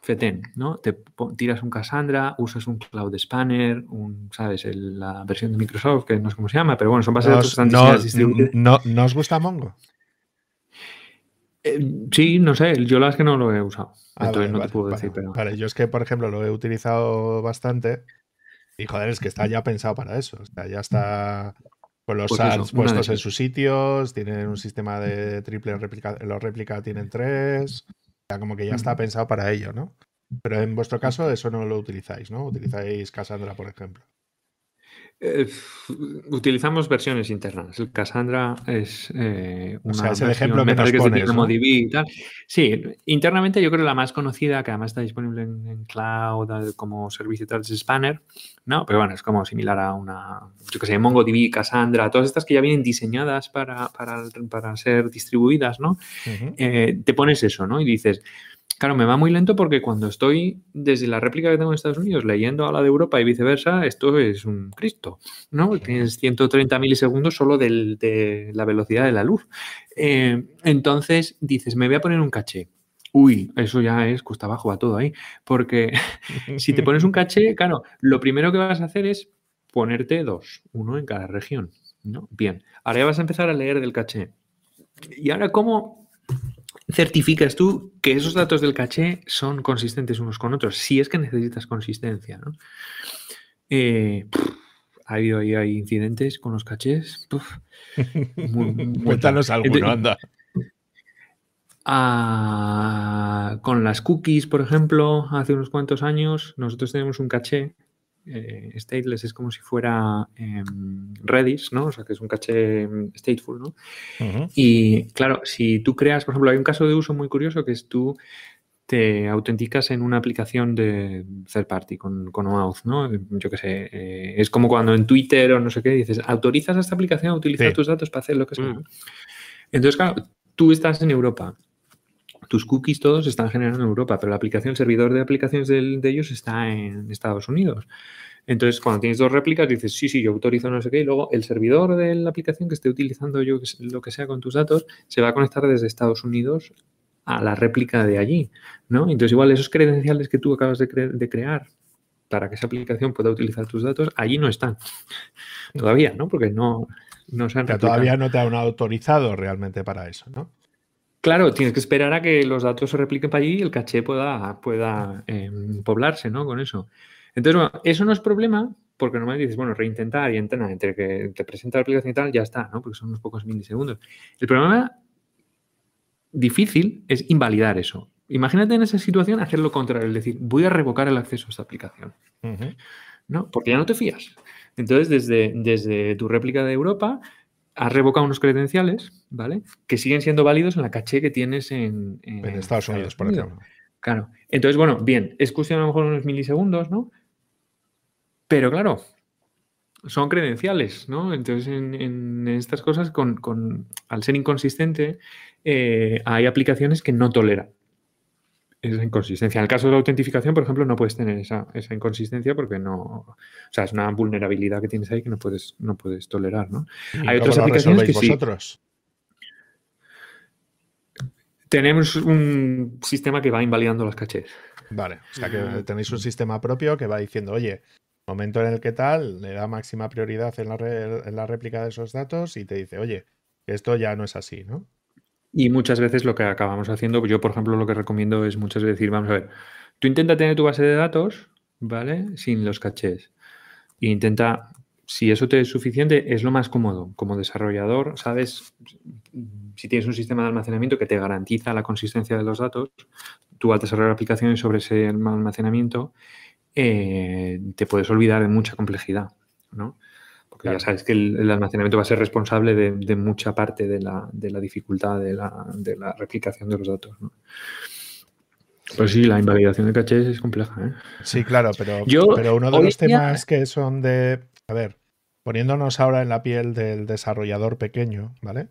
FETEN, ¿no? Te tiras un Cassandra, usas un Cloud Spanner, un, ¿sabes? la versión de Microsoft, que no sé cómo se llama, pero bueno, son bases de datos no, no, no, os gusta Mongo? Eh, sí, no sé, yo la verdad es que no lo he usado. Ah, entonces no te puedo decir, pero. Vale, yo es que, por ejemplo, lo he utilizado bastante. Y joder, es que está ya pensado para eso. O sea, ya está con los pues puestos en sus sitios, tienen un sistema de triple réplica, los réplica tienen tres. O sea, como que ya está pensado para ello, ¿no? Pero en vuestro caso eso no lo utilizáis, ¿no? Utilizáis Cassandra, por ejemplo. Eh, utilizamos versiones internas. El Cassandra es eh, una. O sea, es el ejemplo que nos pones, ¿no? y tal. Sí, internamente yo creo que la más conocida, que además está disponible en, cloud como servicio tal, es Spanner, ¿no? Pero bueno, es como similar a una. Yo que sé, MongoDB, Cassandra, todas estas que ya vienen diseñadas para, para, para ser distribuidas, ¿no? Eh, te pones eso, ¿no? Y dices. Claro, me va muy lento porque cuando estoy desde la réplica que tengo en Estados Unidos leyendo a la de Europa y viceversa, esto es un Cristo, ¿no? Tienes 130 milisegundos solo de la velocidad de la luz. Eh, entonces dices, me voy a poner un caché. Uy, eso ya es cuesta abajo a todo ahí. Porque (laughs) si te pones un caché, claro, lo primero que vas a hacer es ponerte dos, uno en cada región. ¿no? Bien, ahora ya vas a empezar a leer del caché. Y ahora, ¿cómo certificas tú que esos datos del caché son consistentes unos con otros, si es que necesitas consistencia. ¿no? Eh, ha habido ahí hay incidentes con los cachés. (laughs) Cuéntanos alguno, anda. Con las cookies, por ejemplo, hace unos cuantos años, nosotros tenemos un caché eh, stateless es como si fuera em, Redis, ¿no? O sea, que es un caché em, stateful, ¿no? Y claro, si tú creas, por ejemplo, hay un caso de uso muy curioso que es tú te autenticas en una aplicación de third party con, con OAuth, ¿no? Yo qué sé, eh, es como cuando en Twitter o no sé qué dices, autorizas a esta aplicación a utilizar tus datos para hacer lo que sea. Entonces, claro, tú estás en Europa tus cookies todos están generando en Europa, pero la aplicación, el servidor de aplicaciones de, ellos está en Estados Unidos. Entonces, cuando tienes dos réplicas, dices, sí, sí, yo autorizo no sé qué, y luego el servidor de la aplicación que esté utilizando yo lo que sea con tus datos se va a conectar desde Estados Unidos a la réplica de allí, ¿no? Entonces, igual esos credenciales que tú acabas de, crear para que esa aplicación pueda utilizar tus datos, allí no están. Todavía, ¿no? Porque no, no se han Todavía no te han autorizado realmente para eso, ¿no? Claro, tienes que esperar a que los datos se repliquen para allí y el caché pueda, pueda em, poblarse, ¿no? Con eso. Entonces, bueno, eso no es problema porque normalmente dices, bueno, reintentar y entrenar entre que te presenta la aplicación y tal, ya está, ¿no? Porque son unos pocos milisegundos. El problema difícil es invalidar eso. Imagínate en esa situación hacer lo contrario, es decir, voy a revocar el acceso a esta aplicación. ¿No? Porque ya no te fías. Entonces, desde, desde tu réplica de Europa, has revocado unos credenciales, ¿vale? Que siguen siendo válidos en la caché que tienes en, en, Estados Unidos, por ejemplo. Claro. Entonces, bueno, bien, es cuestión a lo mejor unos milisegundos, ¿no? Pero claro, son credenciales, ¿no? Entonces, en, estas cosas, con, al ser inconsistente, eh, hay aplicaciones que no toleran esa inconsistencia. En el caso de la autentificación, por ejemplo, no puedes tener esa, inconsistencia porque no. O sea, es una vulnerabilidad que tienes ahí que no puedes, no puedes tolerar, ¿no? Hay otras aplicaciones que vosotros? Tenemos un sistema que va invalidando las cachés. Vale, o sea que tenéis un sistema propio que va diciendo, oye, momento en el que tal, le da máxima prioridad en la, réplica de esos datos y te dice, oye, esto ya no es así, ¿no? Y muchas veces lo que acabamos haciendo, yo por ejemplo lo que recomiendo es muchas veces decir, vamos a ver, tú intenta tener tu base de datos, ¿vale? Sin los cachés. E intenta, si eso te es suficiente, es lo más cómodo. Como desarrollador, sabes, si tienes un sistema de almacenamiento que te garantiza la consistencia de los datos, tú al desarrollar aplicaciones sobre ese almacenamiento, eh, te puedes olvidar de mucha complejidad, ¿no? Porque ya sabes que el, almacenamiento va a ser responsable de, mucha parte de la, dificultad de la, replicación de los datos, ¿no? Pues sí, la invalidación de cachés es compleja. ¿eh? Sí, claro, pero, pero uno de los temas que son de. A ver, poniéndonos ahora en la piel del desarrollador pequeño, ¿vale?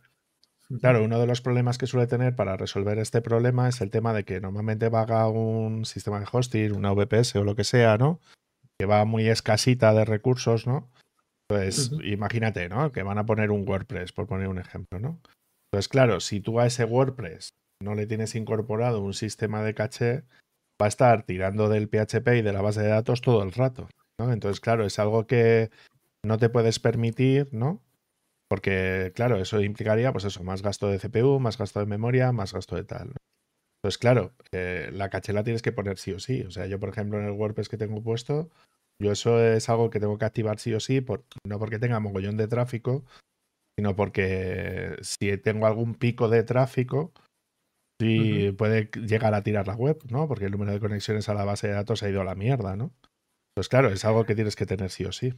Claro, uno de los problemas que suele tener para resolver este problema es el tema de que normalmente vaga un sistema de hosting, una VPS o lo que sea, ¿no? Que va muy escasita de recursos, ¿no? Pues imagínate, ¿no? Que van a poner un WordPress, por poner un ejemplo, ¿no? Pues claro, si tú a ese WordPress no le tienes incorporado un sistema de caché, va a estar tirando del PHP y de la base de datos todo el rato. ¿no? Entonces, claro, es algo que no te puedes permitir, ¿no? Porque, claro, eso implicaría, pues eso, más gasto de CPU, más gasto de memoria, más gasto de tal. Entonces, claro, eh, la caché la tienes que poner sí o sí. O sea, yo, por ejemplo, en el WordPress que tengo puesto, yo eso es algo que tengo que activar sí o sí, no porque tenga mogollón de tráfico, sino porque si tengo algún pico de tráfico, sí puede llegar a tirar la web, ¿no? Porque el número de conexiones a la base de datos ha ido a la mierda, ¿no? Pues claro, es algo que tienes que tener sí o sí.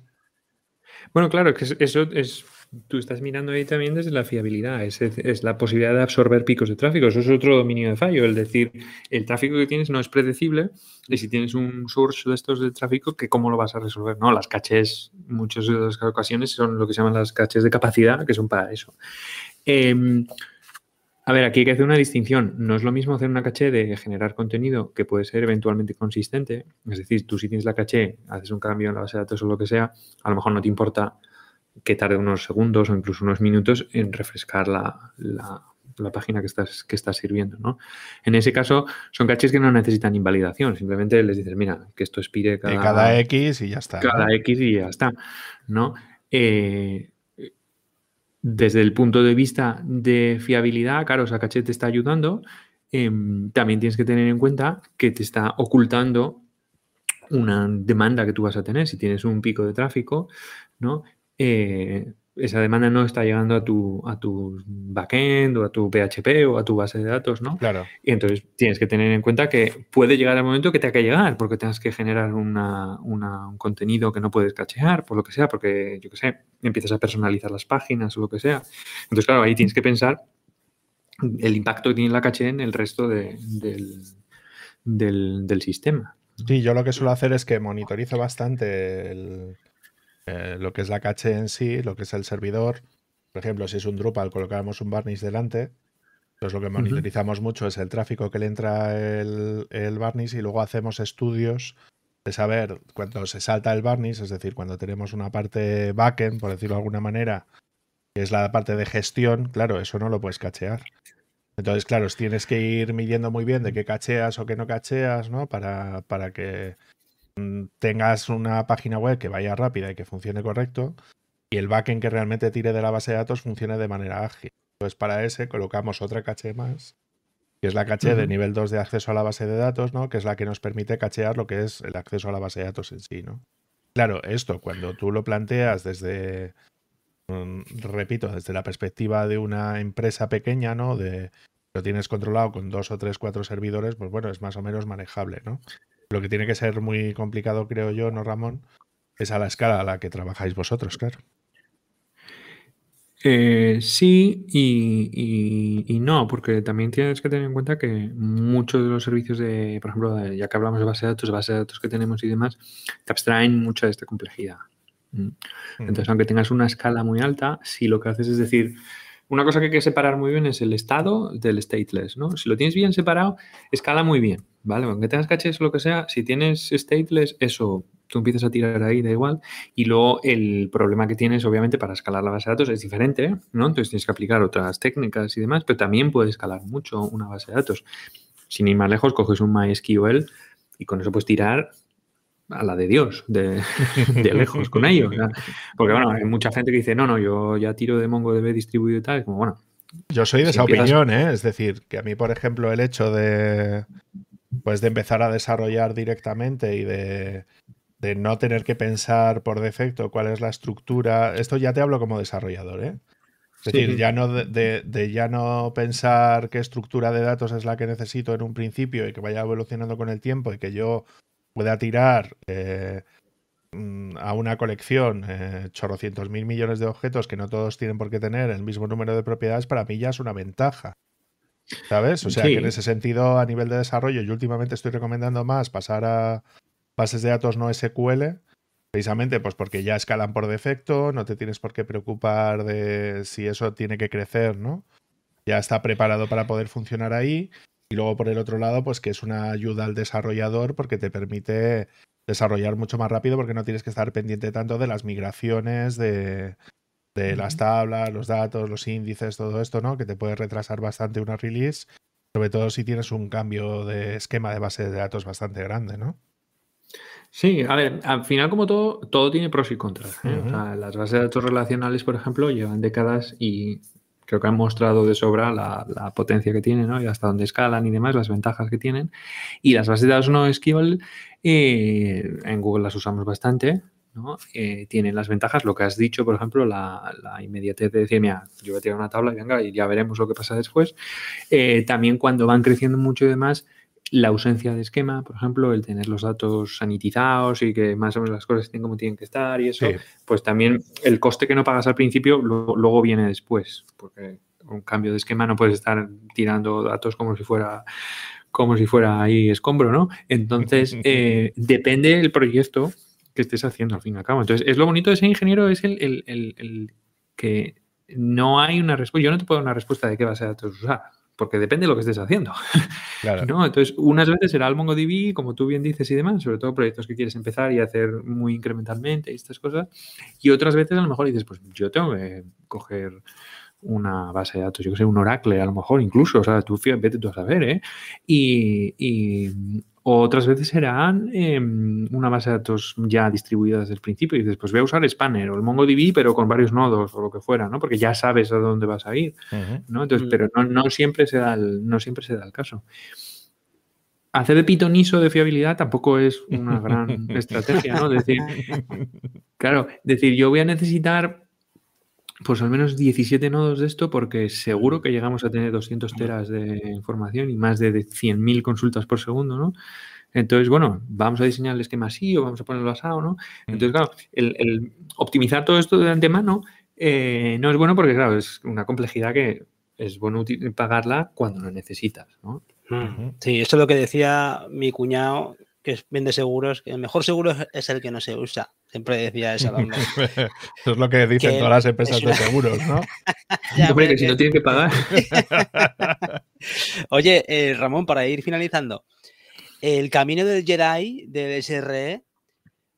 Bueno, claro, que eso es. Tú estás mirando ahí también desde la fiabilidad, es, la posibilidad de absorber picos de tráfico. Eso es otro dominio de fallo, el decir, el tráfico que tienes no es predecible y si tienes un source de estos de tráfico, que ¿cómo lo vas a resolver? No, las caches, muchas de las ocasiones son lo que se llaman las caches de capacidad, que son para eso. Eh, a ver, aquí hay que hacer una distinción. No es lo mismo hacer una caché de generar contenido que puede ser eventualmente consistente. Es decir, tú si tienes la caché, haces un cambio en la base de datos o lo que sea, a lo mejor no te importa que tarde unos segundos o incluso unos minutos en refrescar la, página que estás, que estás sirviendo. ¿no? En ese caso, son caches que no necesitan invalidación. Simplemente les dices, mira, que esto expire cada, cada X y ya está. Cada X y ya está. ¿no? Eh, desde el punto de vista de fiabilidad, claro, caché te está ayudando. Em, también tienes que tener en cuenta que te está ocultando una demanda que tú vas a tener. Si tienes un pico de tráfico, ¿no? Eh, esa demanda no está llegando a tu, a tu backend o a tu PHP o a tu base de datos, ¿no? Claro. Y entonces tienes que tener en cuenta que puede llegar el momento que te que llegar porque tengas que generar una, un contenido que no puedes cachear, por lo que sea, porque, yo qué sé, empiezas a personalizar las páginas o lo que sea. Entonces, claro, ahí tienes que pensar el impacto que tiene la caché en el resto del, del, del sistema. Sí, yo lo que suelo hacer es que monitorizo bastante el, eh, lo que es la caché en sí, lo que es el servidor. Por ejemplo, si es un Drupal, colocamos un varnish delante. Entonces lo que monitorizamos mucho es el tráfico que le entra el, el varnish y luego hacemos estudios de saber cuando se salta el varnish, es decir, cuando tenemos una parte backend, por decirlo de alguna manera, que es la parte de gestión, claro, eso no lo puedes cachear. Entonces, claro, tienes que ir midiendo muy bien de qué cacheas o qué no cacheas, ¿no? Para, para que tengas una página web que vaya rápida y que funcione correcto y el backend que realmente tire de la base de datos funcione de manera ágil. Pues para ese colocamos otra caché más, que es la caché de nivel 2 de acceso a la base de datos, ¿no? Que es la que nos permite cachear lo que es el acceso a la base de datos en sí, ¿no? Claro, esto cuando tú lo planteas desde, mm, repito, desde la perspectiva de una empresa pequeña, ¿no? De lo tienes controlado con dos o tres, cuatro servidores, pues bueno, es más o menos manejable, ¿no? Lo que tiene que ser muy complicado, creo yo, ¿no, Ramón? Es a la escala a la que trabajáis vosotros, claro. Eh, sí y, no, porque también tienes que tener en cuenta que muchos de los servicios de, por ejemplo, ya que hablamos de base de datos, base de datos que tenemos y demás, te abstraen mucha de esta complejidad. Mm. Entonces, aunque tengas una escala muy alta, si lo que haces es decir, una cosa que hay que separar muy bien es el estado del stateless, ¿no? Si lo tienes bien separado, escala muy bien, ¿vale? Aunque tengas caches o lo que sea, si tienes stateless, eso, tú empiezas a tirar ahí, da igual. Y luego el problema que tienes, obviamente, para escalar la base de datos es diferente, ¿no? Entonces tienes que aplicar otras técnicas y demás, pero también puedes escalar mucho una base de datos. Sin ir más lejos, coges un MySQL y con eso puedes tirar a la de Dios, de, (laughs) lejos con ellos. Porque bueno, hay mucha gente que dice, no, no, yo ya tiro de MongoDB distribuido y tal, como bueno. Yo soy de esa opinión, ¿eh? Es decir, que a mí, por ejemplo, el hecho de pues de empezar a desarrollar directamente y de, no tener que pensar por defecto cuál es la estructura. Esto ya te hablo como desarrollador, ¿eh? Es decir, ya no de, de, ya no pensar qué estructura de datos es la que necesito en un principio y que vaya evolucionando con el tiempo y que yo pueda tirar eh, mm, a una colección eh, chorrocientos mil millones de objetos que no todos tienen por qué tener el mismo número de propiedades, para mí ya es una ventaja. ¿Sabes? O sea que en ese sentido, a nivel de desarrollo, yo últimamente estoy recomendando más pasar a bases de datos no SQL, precisamente pues porque ya escalan por defecto, no te tienes por qué preocupar de si eso tiene que crecer, ¿no? Ya está preparado para poder funcionar ahí. Y luego por el otro lado, pues que es una ayuda al desarrollador porque te permite desarrollar mucho más rápido porque no tienes que estar pendiente tanto de las migraciones, de, las tablas, los datos, los índices, todo esto, ¿no? Que te puede retrasar bastante una release. Sobre todo si tienes un cambio de esquema de base de datos bastante grande, ¿no? Sí, a ver, al final como todo, todo tiene pros y contras. ¿eh? las bases de datos relacionales, por ejemplo, llevan décadas y creo que han mostrado de sobra la, potencia que tienen ¿no? y hasta dónde escalan y demás, las ventajas que tienen. Y las bases de datos no SQL, eh, en Google las usamos bastante, ¿no? Eh, tienen las ventajas, lo que has dicho, por ejemplo, la, inmediatez de decir, mira, yo voy a tirar una tabla y venga, y ya veremos lo que pasa después. también cuando van creciendo mucho y demás, la ausencia de esquema, por ejemplo, el tener los datos sanitizados y que más o menos las cosas estén como tienen que estar y eso, pues también el coste que no pagas al principio luego viene después, porque un cambio de esquema no puedes estar tirando datos como si fuera como si fuera ahí escombro, ¿no? Entonces, (laughs) eh, depende del proyecto que estés haciendo al fin y al cabo. Entonces, es lo bonito de ser ingeniero es el, el que no hay una respuesta. Yo no te puedo dar una respuesta de qué base de datos usar porque depende de lo que estés haciendo. (laughs) ¿no? Entonces, unas veces será el MongoDB, como tú bien dices y demás, sobre todo proyectos que quieres empezar y hacer muy incrementalmente y estas cosas. Y otras veces a lo mejor dices, pues yo tengo que coger una base de datos, yo que sé, un Oracle, a lo mejor incluso, o sea, tú vete tú a saber, ¿eh? Y, otras veces serán em, una base de datos ya distribuida desde el principio y dices, pues voy a usar Spanner o el MongoDB, pero con varios nodos o lo que fuera, ¿no? Porque ya sabes a dónde vas a ir, ¿no? Entonces, mm. pero no, siempre se da el, no siempre se da el caso. Hacer de pitoniso de fiabilidad tampoco es una gran (laughs) estrategia, ¿no? Decir, claro, decir, yo voy a necesitar pues al menos 17 nodos de esto porque seguro que llegamos a tener 200 teras de información y más de 100.000 consultas por segundo, ¿no? Entonces, bueno, vamos a diseñar el esquema así o vamos a ponerlo asado, ¿no? Entonces, claro, el, optimizar todo esto de antemano eh, no es bueno porque, claro, es una complejidad que es bueno pagarla cuando lo necesitas, ¿no? Sí, esto es lo que decía mi cuñado, que vende seguros, que el mejor seguro es el que no se usa. Siempre decía eso. (laughs) eso es lo que dicen todas las empresas de seguros, ¿no? (laughs) Hombre, que si no tienen que pagar. (laughs) Oye, eh, Ramón, para ir finalizando, el camino del Jedi del SRE,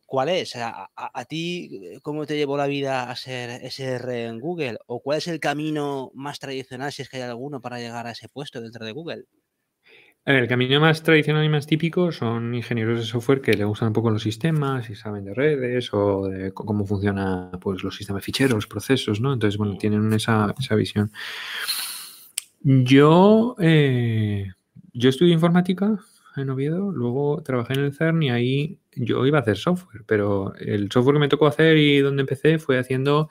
¿cuál es? A, a, ti, ¿cómo te llevó la vida a ser SRE en Google? ¿O cuál es el camino más tradicional, si es que hay alguno, para llegar a ese puesto dentro de Google? El camino más tradicional y más típico son ingenieros de software que le gustan un poco los sistemas y saben de redes o de cómo funcionan pues, los sistemas ficheros, los procesos, ¿no? Entonces, bueno, tienen esa, visión. Yo, eh, yo estudié informática en Oviedo, luego trabajé en el CERN y ahí yo iba a hacer software, pero el software que me tocó hacer y donde empecé fue haciendo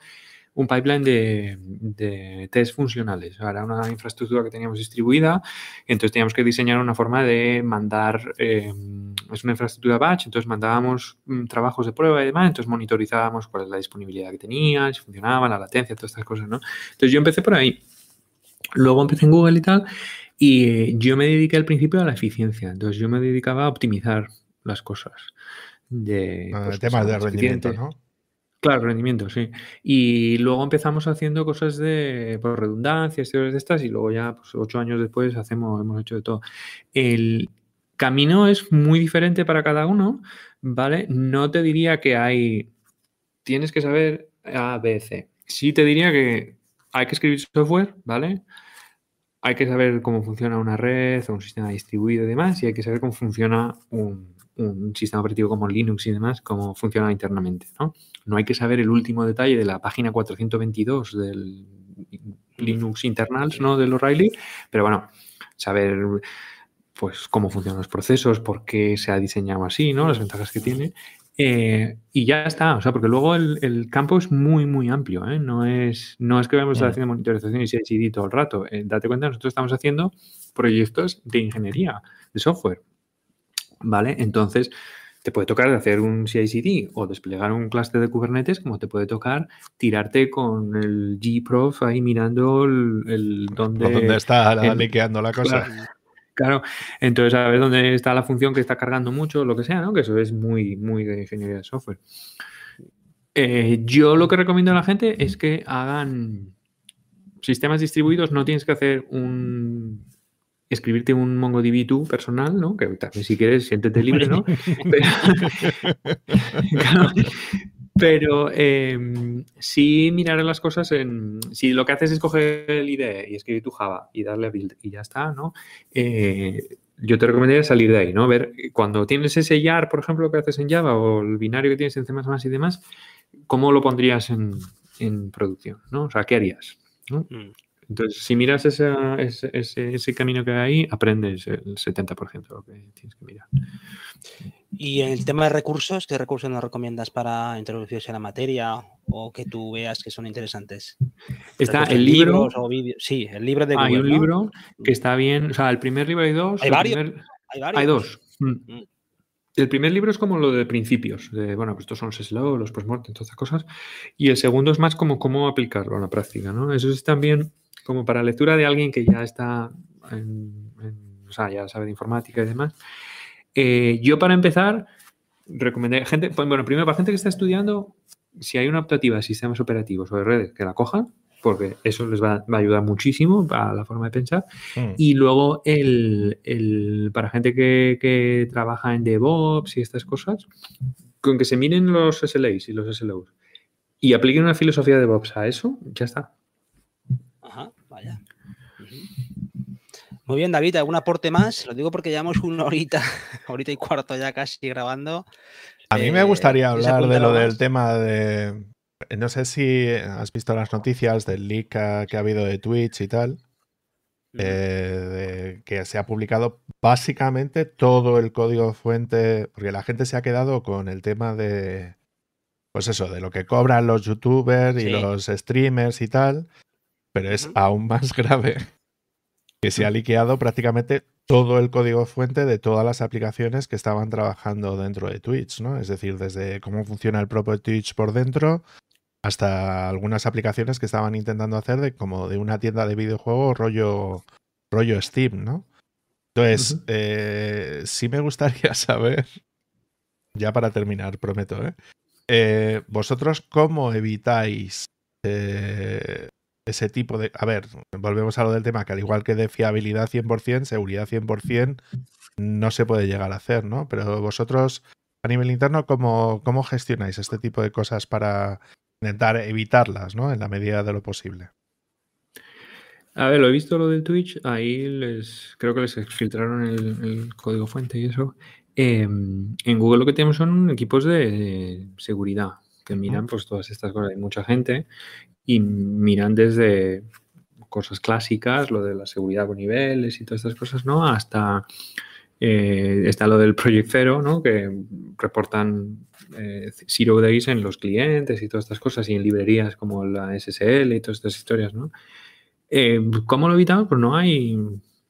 un pipeline de, test funcionales. Era una infraestructura que teníamos distribuida, entonces teníamos que diseñar una forma de mandar, eh, es una infraestructura batch, entonces mandábamos mm, trabajos de prueba y demás, entonces monitorizábamos cuál es la disponibilidad que tenían, si funcionaba, la latencia, todas estas cosas, ¿no? Entonces yo empecé por ahí. Luego empecé en Google y tal, y yo me dediqué al principio a la eficiencia, entonces yo me dedicaba a optimizar las cosas. De, ah, pues, temas de rendimiento, ¿no? Claro, rendimiento, sí. Y luego empezamos haciendo cosas de por redundancia, historias de estas, y luego ya, pues, ocho años después, hacemos, hemos hecho de todo. El camino es muy diferente para cada uno, ¿vale? No te diría que hay. Tienes que saber A, B, C. Sí te diría que hay que escribir software, ¿vale? Hay que saber cómo funciona una red o un sistema distribuido y demás, y hay que saber cómo funciona un, un sistema operativo como Linux y demás, cómo funciona internamente. ¿no? No hay que saber el último detalle de la página 422 del Linux internals ¿no? del O'Reilly, pero bueno, saber pues cómo funcionan los procesos, por qué se ha diseñado así, ¿no? Las ventajas que tiene. Eh, y ya está, o sea, porque luego el, campo es muy, muy amplio, ¿eh? No es, no es que vamos a estar haciendo monitorización y CICD todo el rato. Eh, date cuenta, nosotros estamos haciendo proyectos de ingeniería, de software. ¿vale? Entonces, te puede tocar hacer un CI/CD o desplegar un cluster de Kubernetes, como te puede tocar tirarte con el gprof ahí mirando el, dónde, está la, liqueando la cosa. Claro, entonces a ver dónde está la función que está cargando mucho, lo que sea, ¿no? Que eso es muy, muy de ingeniería de software. Eh, yo lo que recomiendo a la gente es que hagan sistemas distribuidos, no tienes que hacer un escribirte un MongoDB tú personal, ¿no? Que también si quieres siéntete libre, ¿no? (laughs) Pero (laughs) eh, sí mirar las cosas en. Si lo que haces es coger el IDE y escribir tu Java y darle build y ya está, ¿no? Eh, yo te recomendaría salir de ahí, ¿no? Ver cuando tienes ese YAR, por ejemplo, que haces en Java o el binario que tienes en C y demás, ¿cómo lo pondrías en, en producción? ¿no? O sea, ¿qué harías? ¿no? Mm. Entonces, si miras ese, ese, camino que hay ahí, aprendes el 70% de lo que tienes que mirar. Y el tema de recursos, ¿qué recursos nos recomiendas para introducirse a la materia o que tú veas que son interesantes? Está el libro. sí, el libro de Google, Hay un libro que está bien. O sea, el primer libro hay dos. Hay varios. hay, varios. hay dos. Mm. Mm. El primer libro es como lo de principios, de, bueno, pues estos son los SLO, los postmortem, todas esas cosas. Y el segundo es más como cómo aplicarlo a la práctica, ¿no? Eso es también como para lectura de alguien que ya está, en, o sea, ya sabe de informática y demás. Eh, yo para empezar, recomendaría gente, pues, bueno, primero para gente que está estudiando, si hay una optativa de sistemas operativos o de redes, que la cojan, porque eso les va, a ayudar muchísimo a la forma de pensar. Mm. Y luego el, para gente que, que, trabaja en DevOps y estas cosas, con que se miren los SLAs y los SLOs y apliquen una filosofía de DevOps a eso, ya está. Muy bien, David, ¿algún aporte más? Lo digo porque llevamos (laughs) una horita, horita y cuarto ya casi grabando. A mí me gustaría eh, hablar de lo del tema de. No sé si has visto las noticias del leak que ha habido de Twitch y tal. Eh, que se ha publicado básicamente todo el código fuente, porque la gente se ha quedado con el tema de, pues eso, de lo que cobran los youtubers y los streamers y tal, pero es aún más (laughs) grave que se ha liqueado prácticamente todo el código fuente de todas las aplicaciones que estaban trabajando dentro de Twitch, ¿no? Es decir, desde cómo funciona el propio Twitch por dentro hasta algunas aplicaciones que estaban intentando hacer de como de una tienda de videojuegos rollo, rollo Steam, ¿no? Entonces, eh, sí me gustaría (laughs) saber, ya para terminar, prometo, ¿eh? eh vosotros cómo evitáis eh, ese tipo de... A ver, volvemos a lo del tema, que al igual que de fiabilidad 100%, seguridad 100%, no se puede llegar a hacer, ¿no? Pero vosotros, a nivel interno, ¿cómo, cómo gestionáis este tipo de cosas para intentar evitarlas, ¿no? En la medida de lo posible. A ver, lo he visto lo del Twitch, ahí les creo que les filtraron el, código fuente y eso. Em, en Google lo que tenemos son equipos de, seguridad que miran pues todas estas cosas. Hay mucha gente y miran desde cosas clásicas, lo de la seguridad con niveles y todas estas cosas, ¿no? Hasta eh, está lo del Project Zero, ¿no? Que reportan eh, Zero Days en los clientes y todas estas cosas y en librerías como la SSL y todas estas historias, ¿no? Eh, ¿Cómo lo evitamos? Pues no hay,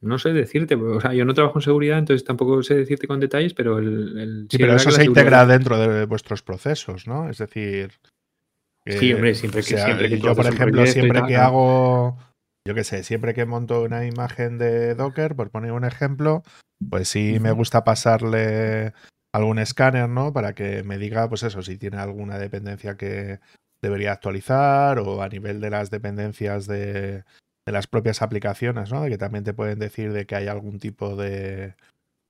no sé decirte, o sea, yo no trabajo en seguridad, entonces tampoco sé decirte con detalles, pero el... sí, pero eso se integra dentro de vuestros procesos, ¿no? Es decir, sí, hombre, siempre que, siempre Yo, por ejemplo, siempre que hago, yo qué sé, siempre que monto una imagen de Docker, por poner un ejemplo, pues sí me gusta pasarle algún escáner, ¿no? Para que me diga, pues eso, si tiene alguna dependencia que debería actualizar o a nivel de las dependencias de, de las propias aplicaciones, ¿no? De que también te pueden decir de que hay algún tipo de,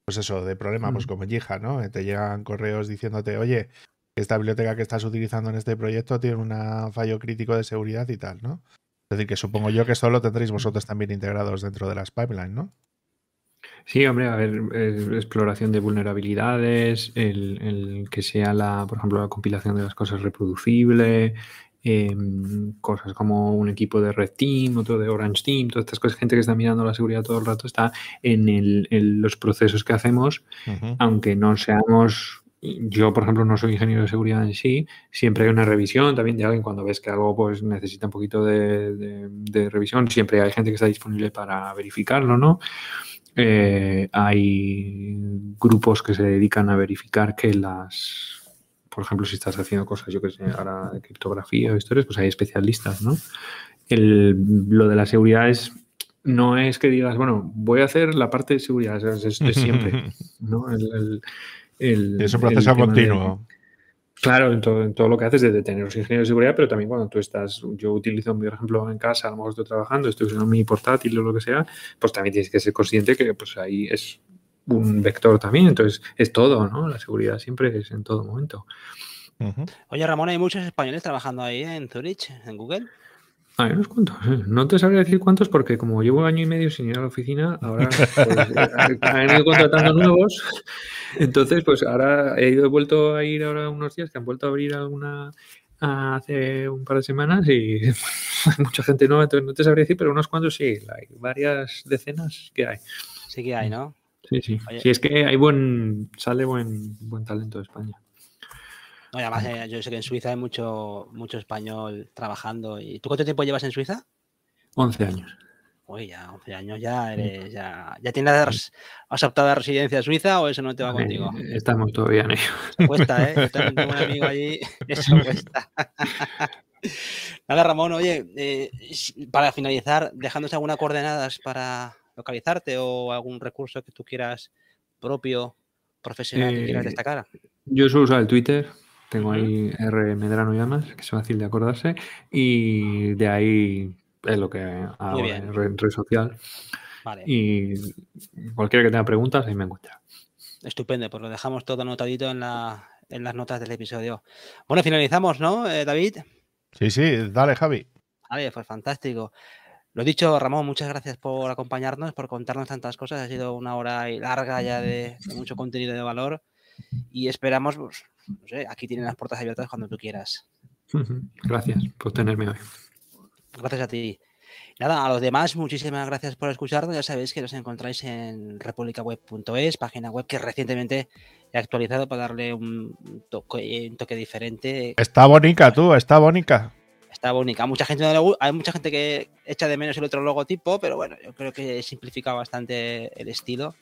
pues eso, de problema, pues como Jija, ¿no? Te llegan correos diciéndote, oye, esta biblioteca que estás utilizando en este proyecto tiene un fallo crítico de seguridad y tal, ¿no? Es decir, que supongo yo que esto lo tendréis vosotros también integrados dentro de las pipelines, ¿no? Sí, hombre, a ver, exploración de vulnerabilidades, el, que sea la, por ejemplo, la compilación de las cosas reproducible, em, cosas como un equipo de Red Team, otro de Orange Team, todas estas cosas, gente que está mirando la seguridad todo el rato está en, los procesos que hacemos, aunque no seamos yo, por ejemplo, no soy ingeniero de seguridad en sí, siempre hay una revisión también de alguien. Cuando ves que algo pues necesita un poquito de, revisión, siempre hay gente que está disponible para verificarlo, ¿no? Eh, hay grupos que se dedican a verificar que las, por ejemplo, si estás haciendo cosas, yo que sé, ahora de criptografía o historias, pues hay especialistas, ¿no? lo de la seguridad es no es que digas, bueno, voy a hacer la parte de seguridad, es, siempre, (laughs) ¿no? el, es un proceso continuo. claro, en todo, en todo, lo que haces desde tener los ingenieros de seguridad, pero también cuando tú estás, yo utilizo, por ejemplo, en casa, a lo mejor estoy trabajando, estoy usando mi portátil o lo que sea, pues también tienes que ser consciente que pues ahí es un vector también, entonces es todo, ¿no? La seguridad siempre es en todo momento. Oye, Ramón, hay muchos españoles trabajando ahí en Zurich, en Google. Hay unos cuantos. ¿eh? No te sabría decir cuántos porque como llevo año y medio sin ir a la oficina, ahora pues, han ido contratando nuevos. Entonces, pues ahora he ido he vuelto a ir ahora unos días que han vuelto a abrir alguna hace un par de semanas y (laughs) mucha gente nueva, entonces no te sabría decir, pero unos cuantos sí, hay varias decenas que hay. Sí que hay, ¿no? Sí, sí. Sí, es que hay buen, sale buen, buen talento de España. No, además, eh, yo sé que en Suiza hay mucho, mucho español trabajando. ¿Y tú cuánto tiempo llevas en Suiza? 11 años. Uy, ya 11 años ya eres, ya, ya tienes, has optado a residencia suiza o eso no te va contigo. Estamos todavía en ello. Cuesta, ¿eh? Yo también tengo un amigo allí, (laughs) eso cuesta. Nada, Ramón, oye, eh, para finalizar, dejándose algunas coordenadas para localizarte o algún recurso que tú quieras propio, profesional, que quieras eh, destacar. Yo suelo usar el Twitter, tengo ahí R Medrano Llamas, que es fácil de acordarse, y de ahí es lo que hago en red, social. Y cualquiera que tenga preguntas, ahí me encuentra. Estupendo, pues lo dejamos todo anotadito en, la, en las notas del episodio. Bueno, finalizamos, ¿no, eh, David? Sí, sí, dale, Javi. Vale, pues fantástico. Lo dicho, Ramón, muchas gracias por acompañarnos, por contarnos tantas cosas. Ha sido una hora larga ya de, mucho contenido de valor y esperamos, pues, no sé, aquí tienen las puertas abiertas cuando tú quieras. Gracias por tenerme hoy. Gracias a ti. Nada, a los demás, muchísimas gracias por escucharnos. Ya sabéis que nos encontráis en republicaweb.es, página web que recientemente he actualizado para darle un toque, un toque diferente. Está bonita, tú, está bonita. Está bonita. Mucha gente hay mucha gente que echa de menos el otro logotipo, pero bueno, yo creo que simplifica bastante el estilo.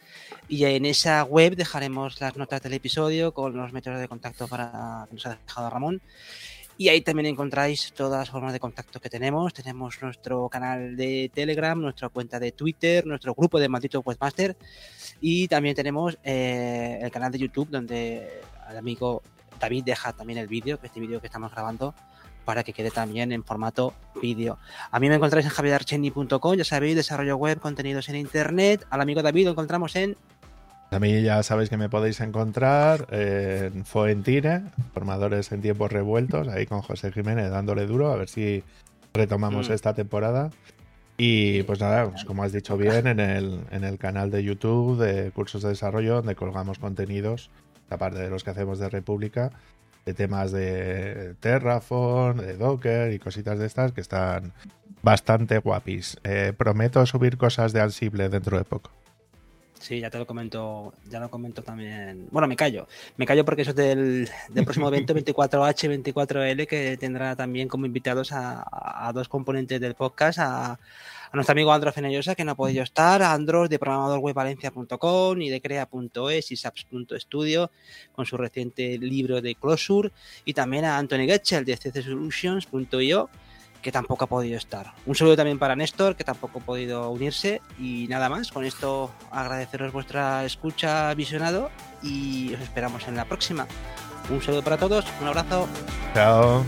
Y en esa web dejaremos las notas del episodio con los métodos de contacto para que nos ha dejado Ramón. Y ahí también encontráis todas las formas de contacto que tenemos. Tenemos nuestro canal de Telegram, nuestra cuenta de Twitter, nuestro grupo de Maldito Webmaster y también tenemos eh, el canal de YouTube donde el amigo David deja también el vídeo, este vídeo que estamos grabando, para que quede también en formato vídeo. A mí me encontráis en javierarcheni.com, ya sabéis, desarrollo web, contenidos en internet. Al amigo David lo encontramos en a mí ya sabéis que me podéis encontrar en Foentine, formadores en tiempos revueltos, ahí con José Jiménez dándole duro, a ver si retomamos mm. esta temporada. Y pues nada, pues como has dicho bien, en el, en el canal de YouTube de Cursos de Desarrollo, donde colgamos contenidos, aparte de los que hacemos de República, de temas de Terraform, de Docker y cositas de estas que están bastante guapis. Eh, prometo subir cosas de Ansible dentro de poco. Sí, ya te lo comento, ya lo comento también. Bueno, me callo. Me callo porque eso es del, del próximo evento (laughs) 24H, 24L, que tendrá también como invitados a, dos componentes del podcast, a, a nuestro amigo Andros Fenellosa, que no ha podido estar, a Andros de programadorwebvalencia.com y de crea.es y saps.studio, con su reciente libro de Closure, y también a Anthony Getchell de ccsolutions.io que tampoco ha podido estar. Un saludo también para Néstor, que tampoco ha podido unirse. Y nada más, con esto agradeceros vuestra escucha, visionado, y os esperamos en la próxima. Un saludo para todos, un abrazo. Chao.